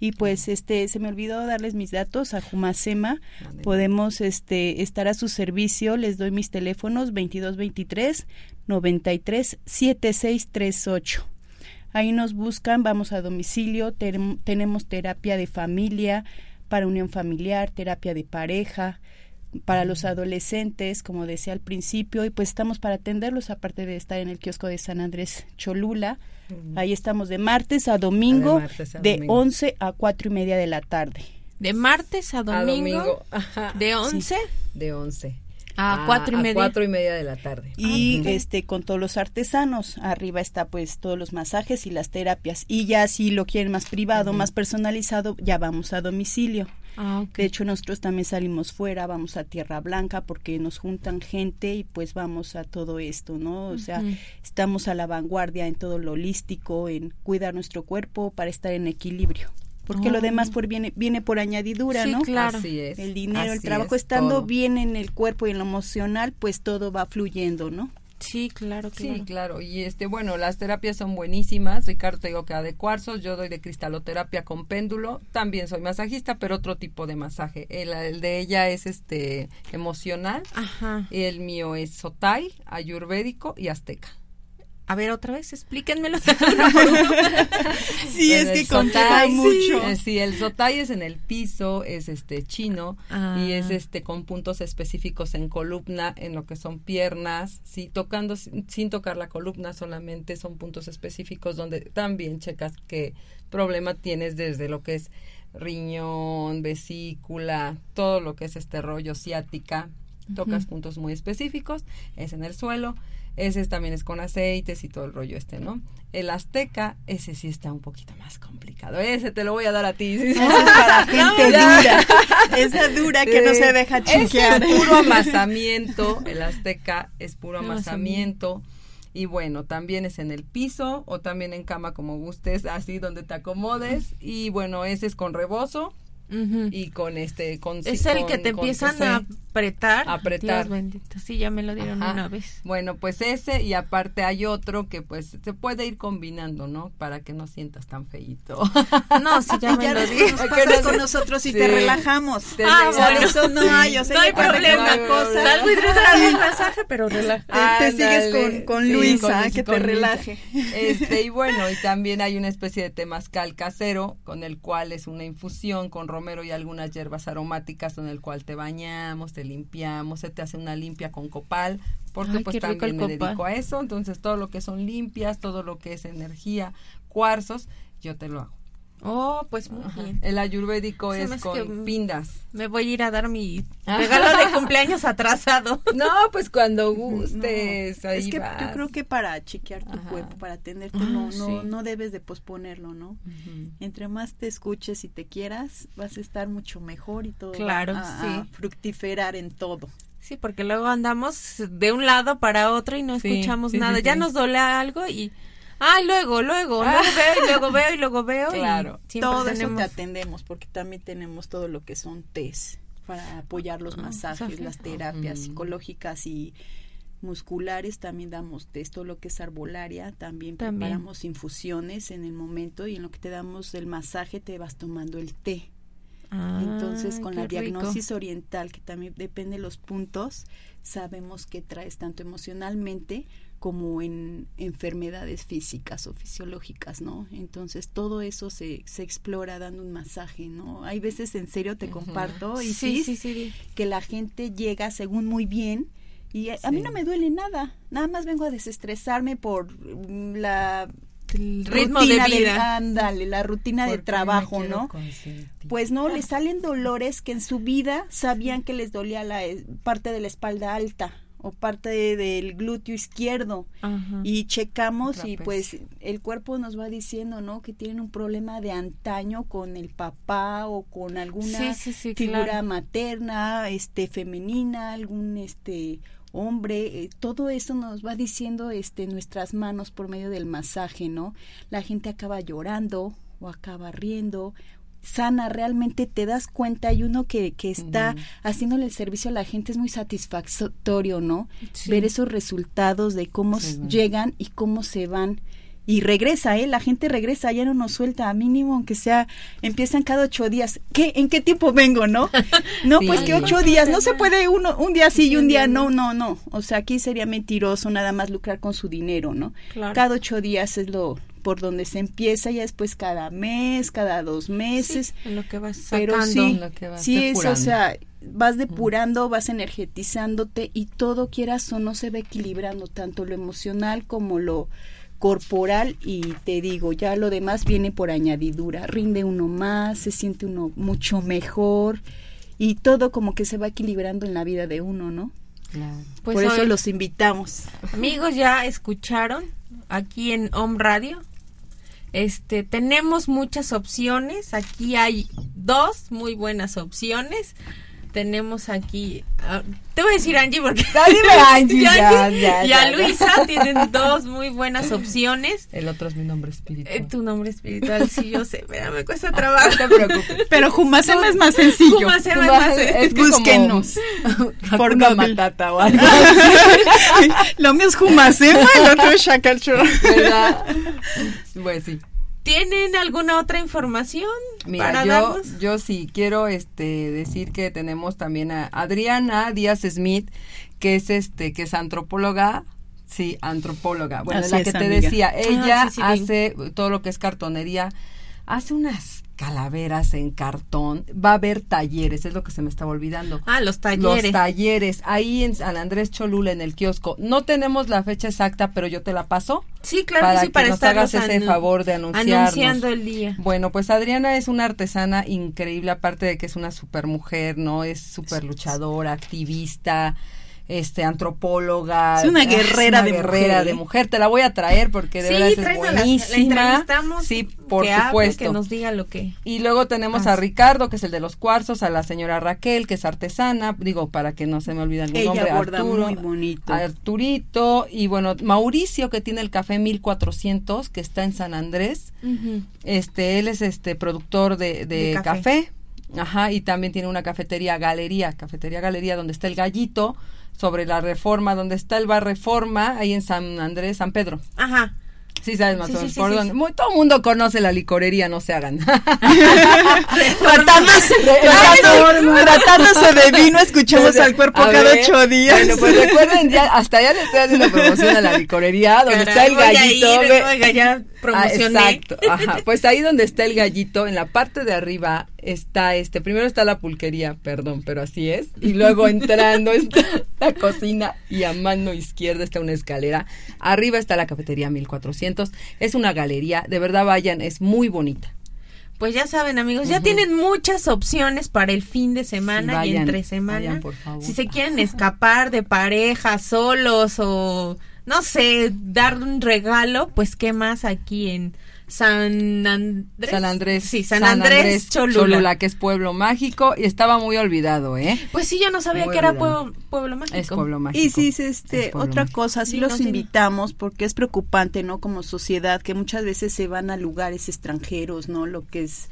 Speaker 9: Y pues este se me olvidó darles mis datos a Jumasema. Podemos este estar a su servicio, les doy mis teléfonos 2223 93 7638. Ahí nos buscan, vamos a domicilio, tenemos terapia de familia para unión familiar, terapia de pareja, para los adolescentes, como decía al principio, y pues estamos para atenderlos, aparte de estar en el kiosco de San Andrés Cholula. Ahí estamos de martes a domingo,
Speaker 8: De martes a
Speaker 9: de
Speaker 8: domingo.
Speaker 9: 11 a 4 y media de la tarde.
Speaker 4: De martes a domingo,
Speaker 8: A domingo, ajá.
Speaker 4: de 11
Speaker 8: De 11.
Speaker 4: a 4 y
Speaker 8: a
Speaker 4: media.
Speaker 8: cuatro y media de la tarde.
Speaker 9: y
Speaker 4: ok.
Speaker 9: este con todos los artesanos arriba está pues todos los masajes y las terapias y ya si lo quieren más privado más personalizado ya vamos a domicilio
Speaker 4: Ah,
Speaker 9: de hecho nosotros también salimos fuera vamos a Tierra Blanca porque nos juntan gente y pues vamos a todo esto no o sea estamos a la vanguardia en todo lo holístico en cuidar nuestro cuerpo para estar en equilibrio porque lo
Speaker 4: Oh.
Speaker 9: demás por viene viene por añadidura
Speaker 4: Sí,
Speaker 9: no
Speaker 4: claro.
Speaker 8: Así es.
Speaker 9: el dinero el trabajo
Speaker 8: es,
Speaker 9: estando
Speaker 8: todo.
Speaker 9: bien en el cuerpo y en lo emocional pues todo va fluyendo no
Speaker 4: Sí, claro, claro.
Speaker 8: Sí, claro. Y este, bueno, las terapias son buenísimas. Ricardo te digo que da de cuarzos, yo doy de cristaloterapia con péndulo. También soy masajista, pero otro tipo de masaje. El, el de ella es este emocional.
Speaker 4: Ajá.
Speaker 8: El mío es sotai, ayurvédico y azteca.
Speaker 4: A ver, otra vez, explíquenmelo.
Speaker 9: Sí, es
Speaker 8: Pero
Speaker 9: que conlleva mucho.
Speaker 8: eh, Sí, el sotai es en el piso, es este chino
Speaker 4: Ah.
Speaker 8: y es este con puntos específicos en columna, en lo que son piernas, sí, tocando sin, sin tocar la columna solamente son puntos específicos donde también checas qué problema tienes desde lo que es riñón, vesícula, todo lo que es este rollo ciática, tocas puntos muy específicos, es en el suelo, ese es- también es con aceites y todo el rollo este, ¿no? El azteca, ese sí está un poquito más complicado, ese te lo voy a dar a ti. sí,
Speaker 9: es para gente
Speaker 8: ya.
Speaker 9: dura. Esa dura que no se deja
Speaker 8: Ese
Speaker 9: chiquear.
Speaker 8: es puro amasamiento, el azteca es puro
Speaker 4: Amasamiento.
Speaker 8: amasamiento. Y bueno, también es en el piso o también en cama como gustes, así donde te acomodes. Y bueno, ese es con rebozo Y con este con
Speaker 4: Es el
Speaker 8: con-
Speaker 4: que te empiezan a apretar.
Speaker 8: Apretar.
Speaker 4: Dios bendito. Sí, ya me lo dieron
Speaker 8: Ajá.
Speaker 4: una vez.
Speaker 8: Bueno, pues ese y aparte hay otro que pues se puede ir combinando, ¿no? Para que no sientas tan feíto.
Speaker 4: No, sí, ya me
Speaker 9: Ya
Speaker 4: lo dieron.
Speaker 9: con
Speaker 8: sé.
Speaker 9: nosotros y
Speaker 8: Sí.
Speaker 9: te relajamos.
Speaker 8: Te
Speaker 4: Ah, bueno.
Speaker 9: eso no hay, o sea,
Speaker 4: No hay problema.
Speaker 9: una
Speaker 8: No hay
Speaker 9: cosa.
Speaker 4: Salgo y regreso al masaje, pero relaja.
Speaker 9: te, te sigues con, con
Speaker 8: Sí,
Speaker 9: Luisa,
Speaker 8: con-
Speaker 9: que
Speaker 8: con
Speaker 9: te relaje.
Speaker 8: Este, y bueno, y también hay una especie de temazcal casero, con el cual es una infusión con romero y algunas hierbas aromáticas, con el cual te bañamos, te limpiamos, se te hace una limpia con copal, porque
Speaker 4: Ay,
Speaker 8: pues también me
Speaker 4: copal.
Speaker 8: dedico a eso, entonces todo lo que son limpias, todo lo que es energía, cuarzos, yo te lo hago.
Speaker 4: Oh, pues muy
Speaker 8: Ajá.
Speaker 4: bien.
Speaker 8: El ayurvédico
Speaker 4: Se
Speaker 8: es con
Speaker 4: que-
Speaker 8: pindas.
Speaker 4: Me voy a ir a dar mi
Speaker 8: Ajá.
Speaker 4: regalo de cumpleaños atrasado.
Speaker 8: No, pues cuando gustes, ahí
Speaker 9: es que
Speaker 8: vas.
Speaker 9: yo creo que para chequear tu
Speaker 8: Ajá.
Speaker 9: cuerpo, para atenderte,
Speaker 4: Ah,
Speaker 9: no, no,
Speaker 4: sí.
Speaker 9: no debes de posponerlo, ¿no? Entre más te escuches y te quieras, vas a estar mucho mejor y todo
Speaker 4: Claro,
Speaker 9: va a,
Speaker 4: sí.
Speaker 9: a fructiferar en todo.
Speaker 4: Sí, porque luego andamos de un lado para otro y no
Speaker 8: Sí,
Speaker 4: escuchamos
Speaker 8: sí, sí,
Speaker 4: nada. Ya nos duele algo y... Ay, luego, luego,
Speaker 8: Ah.
Speaker 4: luego veo y luego veo y luego veo.
Speaker 8: Claro.
Speaker 4: Y siempre
Speaker 9: todo
Speaker 4: tenemos...
Speaker 9: eso te atendemos porque también tenemos todo lo que son test para apoyar los
Speaker 4: Ah,
Speaker 9: masajes, las terapias
Speaker 8: Ujú.
Speaker 9: psicológicas y musculares, también damos test, todo lo que es arbolaria, también,
Speaker 4: También.
Speaker 9: preparamos infusiones en el momento y en lo que te damos el masaje te vas tomando el té. Entonces, con la
Speaker 4: rico.
Speaker 9: diagnosis oriental, que también depende de los puntos, sabemos qué traes tanto emocionalmente como en enfermedades físicas o fisiológicas, ¿no? Entonces, todo eso se, se explora dando un masaje, ¿no? Hay veces, en serio, te comparto, y
Speaker 4: Sí, sí, sí.
Speaker 9: que la gente llega según muy bien y a, a mí no me duele nada, nada más vengo a desestresarme por mm, la
Speaker 4: El ritmo
Speaker 9: rutina
Speaker 4: de vida.
Speaker 9: ándale, la rutina de trabajo, ¿no?
Speaker 8: consentir.
Speaker 9: Pues no, les salen dolores que en su vida sabían que les dolía la eh, parte de la espalda alta o parte de- del glúteo izquierdo
Speaker 4: Ajá.
Speaker 9: y checamos y pues el cuerpo nos va diciendo, ¿no? Que tienen un problema de antaño con el papá o con alguna
Speaker 4: Sí, sí, sí,
Speaker 9: figura
Speaker 4: claro.
Speaker 9: materna, este femenina, algún este hombre, eh, todo eso nos va diciendo este nuestras manos por medio del masaje, ¿no? La gente acaba llorando o acaba riendo sana realmente te das cuenta y uno que, que está haciéndole el servicio a la gente es muy satisfactorio, ¿no?
Speaker 4: Sí.
Speaker 9: Ver esos resultados de cómo
Speaker 8: Sí,
Speaker 9: s-
Speaker 8: bueno.
Speaker 9: llegan y cómo se van. Y regresa, ¿eh? La gente regresa, ya no nos suelta, mínimo, aunque sea, empiezan cada ocho días. ¿Qué? ¿En qué tiempo vengo, no? No,
Speaker 8: Sí.
Speaker 9: pues que ocho días, no se puede uno, un día sí y un día no, no, no. O sea, aquí sería mentiroso nada más lucrar con su dinero, ¿no?
Speaker 4: Claro.
Speaker 9: Cada ocho días es lo, por donde se empieza, ya después cada mes, cada dos meses.
Speaker 4: en lo que vas
Speaker 9: Pero
Speaker 4: sacando.
Speaker 9: sí,
Speaker 8: lo que vas
Speaker 9: sí es, o sea, vas depurando, vas energetizándote y todo quieras o no se va equilibrando, tanto lo emocional como lo corporal y te digo, ya lo demás viene por añadidura, rinde uno más, se siente uno mucho mejor y todo como que se va equilibrando en la vida de uno, ¿no?
Speaker 8: Claro.
Speaker 4: Pues
Speaker 9: por eso
Speaker 4: hoy-
Speaker 9: los invitamos.
Speaker 4: Amigos, ya escucharon aquí en Home Radio. Este, tenemos muchas opciones. Aquí hay dos muy buenas opciones. Tenemos aquí, ah, te voy a decir Angie porque
Speaker 8: Ya dime Angie, ya, ya,
Speaker 4: y a
Speaker 8: ya.
Speaker 4: Luisa tienen dos muy buenas opciones.
Speaker 8: El otro es mi nombre espiritual.
Speaker 4: Eh, tu nombre espiritual, sí, yo sé, pero me cuesta trabajo.
Speaker 8: No te preocupes.
Speaker 9: Pero Jumacema es más sencillo.
Speaker 4: Jumacema es más-
Speaker 8: es que como-
Speaker 9: Búsquenos por.
Speaker 8: Matata o algo
Speaker 9: Lo mío es Jumacema, el otro es Show.
Speaker 8: ¿verdad? Pues sí.
Speaker 4: ¿Tienen alguna otra información
Speaker 8: Mira,
Speaker 4: para
Speaker 8: yo,
Speaker 4: darnos?
Speaker 8: yo sí quiero este decir que tenemos también a Adriana Díaz Smith, que es este, que es antropóloga. Sí, antropóloga. Bueno,
Speaker 9: Así
Speaker 8: la
Speaker 9: es,
Speaker 8: que te
Speaker 9: amiga.
Speaker 8: decía, ella
Speaker 4: Ah, sí, sí, vi.
Speaker 8: hace todo lo que es cartonería, hace unas calaveras en cartón, va a haber talleres, es lo que se me estaba olvidando.
Speaker 4: Ah, los
Speaker 8: Los
Speaker 4: talleres.
Speaker 8: talleres, ahí en San Andrés Cholula, en el kiosco. No tenemos la fecha exacta, pero yo te la paso.
Speaker 4: sí, claro
Speaker 8: para
Speaker 4: que sí, para
Speaker 8: nos
Speaker 4: estarlos
Speaker 8: hagas ese favor de anunciarnos.
Speaker 4: anunciando el día.
Speaker 8: Bueno, pues Adriana es una artesana increíble, aparte de que es una super mujer, ¿no? Es súper luchadora, activista, este, antropóloga.
Speaker 9: Es una guerrera
Speaker 8: una
Speaker 9: de
Speaker 8: guerrera
Speaker 9: mujer,
Speaker 8: de mujer. Te la voy a traer porque de
Speaker 4: sí,
Speaker 8: verdad es
Speaker 4: la
Speaker 8: buenísima.
Speaker 4: entrevistamos,
Speaker 8: Sí, por
Speaker 4: que hable,
Speaker 8: supuesto.
Speaker 4: que nos diga lo que...
Speaker 8: Y luego tenemos
Speaker 4: Ah,
Speaker 8: a. Ricardo, que es el de los cuarzos, a la señora Raquel, que es artesana, digo, para que no se me olvide algún nombre, Arturo,
Speaker 9: muy bonito.
Speaker 8: Arturito, y bueno, Mauricio, que tiene el café 1400, que está en San Andrés. Este, él es este productor de, de
Speaker 4: De
Speaker 8: café.
Speaker 4: café.
Speaker 8: Ajá, y también tiene una cafetería galería, cafetería galería donde está el gallito, sobre la reforma, donde está el bar reforma, ahí en San Andrés, San Pedro.
Speaker 4: Ajá.
Speaker 8: Sí, sabes más
Speaker 4: Sí,
Speaker 8: por dónde. Muy- todo el mundo conoce la licorería, no se hagan.
Speaker 9: Tratándose, tratando- tratándose de vino, escuchamos al cuerpo
Speaker 8: A
Speaker 9: cada
Speaker 8: ver,
Speaker 9: ocho días.
Speaker 8: Bueno, pues recuerden, ya, hasta ya le estoy haciendo promoción a la licorería, donde está el gallito.
Speaker 4: ir, oiga, ya
Speaker 8: Ah,
Speaker 4: promocioné.
Speaker 8: exacto, ajá. Pues ahí donde está el gallito, en la parte de arriba está este, primero está la pulquería, perdón, pero así es, y luego entrando está la cocina y a mano izquierda está una escalera, arriba está la cafetería 1400, es una galería, de verdad vayan, es muy bonita.
Speaker 4: Pues ya saben, amigos, ya tienen muchas opciones para el fin de semana
Speaker 8: Sí,
Speaker 4: y entre semana.
Speaker 8: vayan, por favor.
Speaker 4: Si se quieren escapar de pareja, solos o no sé, dar un regalo, pues qué más aquí en San Andrés.
Speaker 8: San Andrés.
Speaker 4: Sí, San, Andrés, Cholula.
Speaker 8: que es pueblo mágico y estaba muy olvidado, ¿eh?
Speaker 4: Pues sí, yo no sabía
Speaker 8: Muy
Speaker 4: que era pueblo, pueblo mágico.
Speaker 8: Es pueblo mágico.
Speaker 9: Y sí, este,
Speaker 8: Es
Speaker 9: otra
Speaker 8: mágico.
Speaker 9: cosa, sí
Speaker 4: Sí,
Speaker 9: los
Speaker 4: no, sí, no.
Speaker 9: invitamos porque es preocupante, ¿no? Como sociedad, que muchas veces se van a lugares extranjeros, ¿no? Lo que es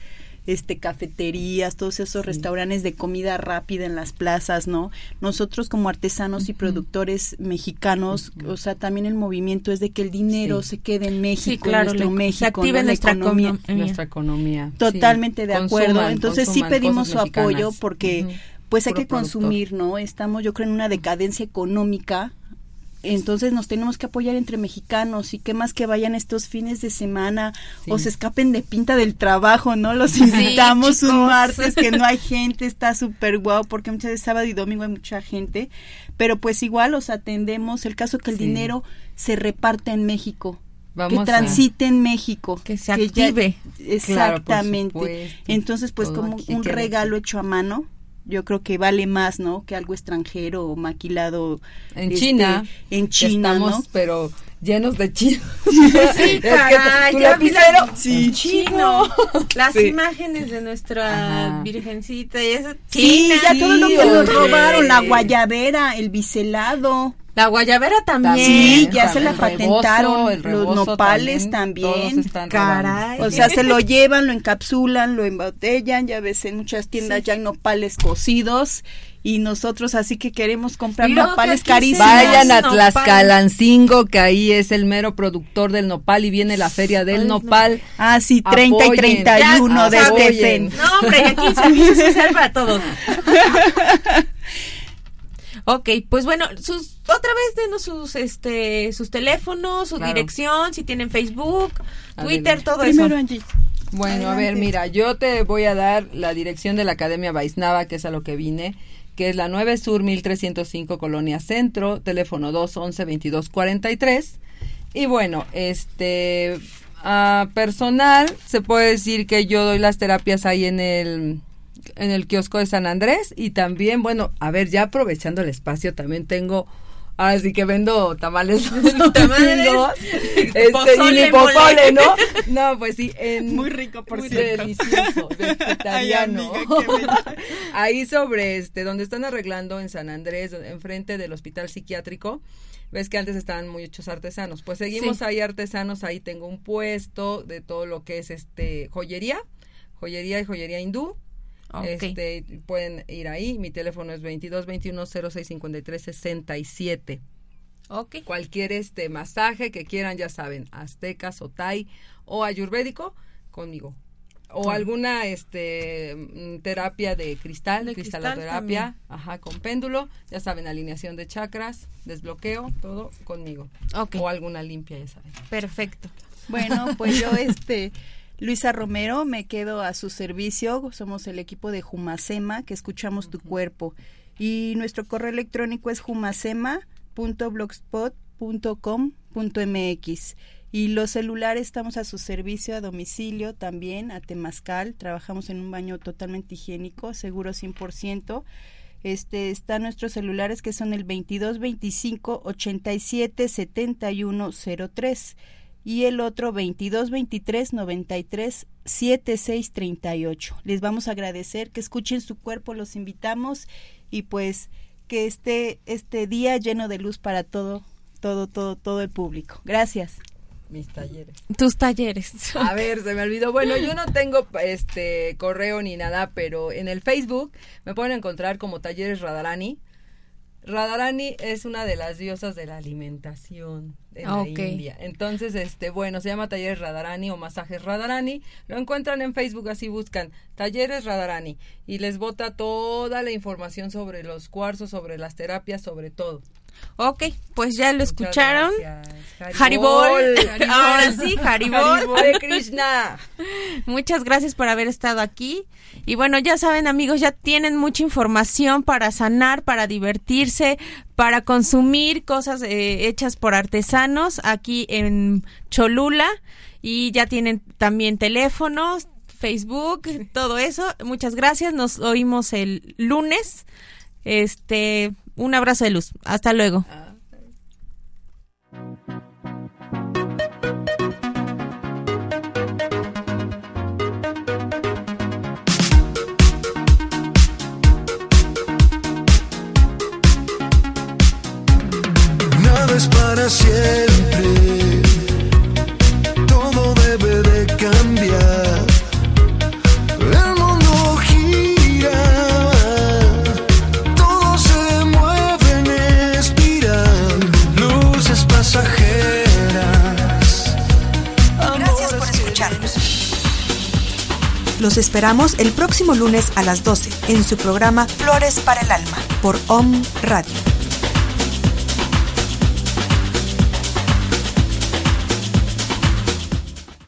Speaker 9: este cafeterías, todos esos restaurantes de comida rápida en las plazas, ¿no? Nosotros como artesanos y productores mexicanos, o sea, también el movimiento es de que el dinero
Speaker 8: Sí.
Speaker 9: se quede en México,
Speaker 4: Sí, claro,
Speaker 9: en nuestro
Speaker 4: le-
Speaker 9: México,
Speaker 4: se active
Speaker 9: ¿no? La
Speaker 4: nuestra
Speaker 9: economía.
Speaker 4: economía.
Speaker 8: Nuestra economía. sí.
Speaker 9: Totalmente de acuerdo.
Speaker 8: Consuman,
Speaker 9: Entonces sí pedimos su apoyo porque pues hay
Speaker 8: Puro
Speaker 9: que
Speaker 8: productor.
Speaker 9: consumir, ¿no? Estamos yo creo en una decadencia económica. Entonces nos tenemos que apoyar entre mexicanos y qué más que vayan estos fines de semana
Speaker 8: Sí.
Speaker 9: o se escapen de pinta del trabajo, ¿no? Los invitamos un martes que no hay gente, está súper guau porque muchas veces sábado y domingo hay mucha gente, pero pues igual los atendemos, el caso que el
Speaker 8: Sí.
Speaker 9: dinero se reparte en México.
Speaker 8: Vamos
Speaker 9: que
Speaker 8: a-
Speaker 9: transite en México.
Speaker 4: Que se
Speaker 9: ya-
Speaker 4: active.
Speaker 9: exactamente.
Speaker 8: Claro, por supuesto.
Speaker 9: Entonces, pues como un regalo hecho a mano, yo creo que vale más, ¿no? Que algo extranjero o maquilado
Speaker 8: En
Speaker 9: este,
Speaker 8: China.
Speaker 9: En
Speaker 8: que
Speaker 9: China,
Speaker 8: estamos,
Speaker 9: ¿no?
Speaker 8: pero llenos de chino.
Speaker 4: Sí, caray,
Speaker 8: tu
Speaker 4: ya
Speaker 8: lapicero,
Speaker 4: Sí, chino. Las
Speaker 8: Sí.
Speaker 4: imágenes de nuestra
Speaker 8: Ajá.
Speaker 4: virgencita y eso.
Speaker 9: Sí,
Speaker 4: China.
Speaker 9: ya todo lo que nos robaron, la guayabera, el biselado.
Speaker 4: La guayabera también.
Speaker 9: Sí, ya se la
Speaker 8: el rebozo,
Speaker 9: patentaron, los nopales también.
Speaker 4: Caray.
Speaker 9: O sea, se lo llevan, lo encapsulan, lo embotellan, ya ves, en muchas tiendas ya hay nopales cocidos y nosotros así que queremos comprar nopales
Speaker 4: que se
Speaker 9: carísimos.
Speaker 8: Vayan a. Tlaxcalancingo, que ahí es el mero productor del nopal y viene la feria del
Speaker 4: Ay,
Speaker 8: nopal.
Speaker 9: Ah, sí, 30 y
Speaker 8: Apoyen.
Speaker 9: 31 de
Speaker 8: Ya,
Speaker 9: este
Speaker 8: apoyen.
Speaker 9: fen.
Speaker 4: No, hombre, y aquí social para todos. Ok, pues bueno, sus, otra vez denos sus, este, sus teléfonos, su
Speaker 8: Claro.
Speaker 4: dirección, si tienen Facebook, Twitter,
Speaker 8: Adelante.
Speaker 4: todo
Speaker 9: Primero,
Speaker 4: eso.
Speaker 9: Angie.
Speaker 8: Bueno, a ver, mira, yo te voy a dar la dirección de la Academia Vaisnava, que es a lo que vine, que es la 9 Sur 1305 Colonia Centro, teléfono 211-2243. Y bueno, este, a personal, se puede decir que yo doy las terapias ahí en el en el kiosco de San Andrés y también, bueno, a ver, ya aprovechando el espacio, también tengo Así que vendo tamales
Speaker 4: Tamales.
Speaker 8: Este,
Speaker 4: pozole,
Speaker 8: y pozole. ¿no? No, pues sí. En,
Speaker 9: Muy rico, por
Speaker 8: muy
Speaker 9: cierto.
Speaker 8: delicioso, vegetariano.
Speaker 9: Ay, amiga.
Speaker 8: Ahí sobre este, donde están arreglando en San Andrés, enfrente del hospital psiquiátrico. Ves que antes estaban muchos artesanos. Pues seguimos
Speaker 4: Sí.
Speaker 8: ahí artesanos, ahí tengo un puesto de todo lo que es este joyería, joyería y joyería hindú. Este, pueden ir ahí. Mi teléfono es 22 21 06 53 67
Speaker 4: Ok.
Speaker 8: cualquier este masaje que quieran, ya saben, azteca, sotay o ayurvédico conmigo. O alguna este terapia de cristal,
Speaker 4: De cristal
Speaker 8: cristaloterapia, ajá, con péndulo, ya saben, alineación de chakras, desbloqueo, todo conmigo.
Speaker 4: Ok.
Speaker 8: O alguna limpia, ya saben.
Speaker 4: Perfecto.
Speaker 9: Bueno, pues yo, este, Luisa Romero, me quedo a su servicio. Somos el equipo de Jumacema, que escuchamos tu cuerpo. Y nuestro correo electrónico es jumacema.blogspot.com.mx. Y los celulares estamos a su servicio a domicilio también, a Temazcal. Trabajamos en un baño totalmente higiénico, seguro 100%. Este, están nuestros celulares que son el 2225 87 71 03 y el otro 22 23 93 76 38. Les vamos a agradecer que escuchen su cuerpo, los invitamos y pues que esté este día lleno de luz para todo, todo, todo, todo el público. Gracias.
Speaker 8: Mis talleres.
Speaker 4: Tus talleres.
Speaker 8: A ver, se me olvidó. Bueno, yo no tengo este correo ni nada, pero en el Facebook me pueden encontrar como Talleres Radharani. Radharani es una de las diosas de la alimentación en
Speaker 4: Ah,
Speaker 8: la. India. Entonces, este, bueno, se llama Talleres Radharani o Masajes Radharani. Lo encuentran en Facebook, así buscan Talleres Radharani y les bota toda la información sobre los cuarzos, sobre las terapias, sobre todo.
Speaker 4: Ok, pues ya lo escucharon. Haribol.
Speaker 8: Haribol.
Speaker 4: Ahora sí, Haribol.
Speaker 8: Haribol de Krishna.
Speaker 4: Muchas gracias por haber estado aquí. Y bueno, ya saben amigos, ya tienen mucha información para sanar, para divertirse, para consumir cosas eh, hechas por artesanos aquí en Cholula. Y ya tienen también teléfonos, Facebook, todo eso. Muchas gracias. Nos oímos el lunes. Este, un abrazo de luz. Hasta luego.
Speaker 5: Nada es para siempre,
Speaker 10: Los esperamos el próximo lunes a las 12 en su programa Flores para el Alma por OM Radio.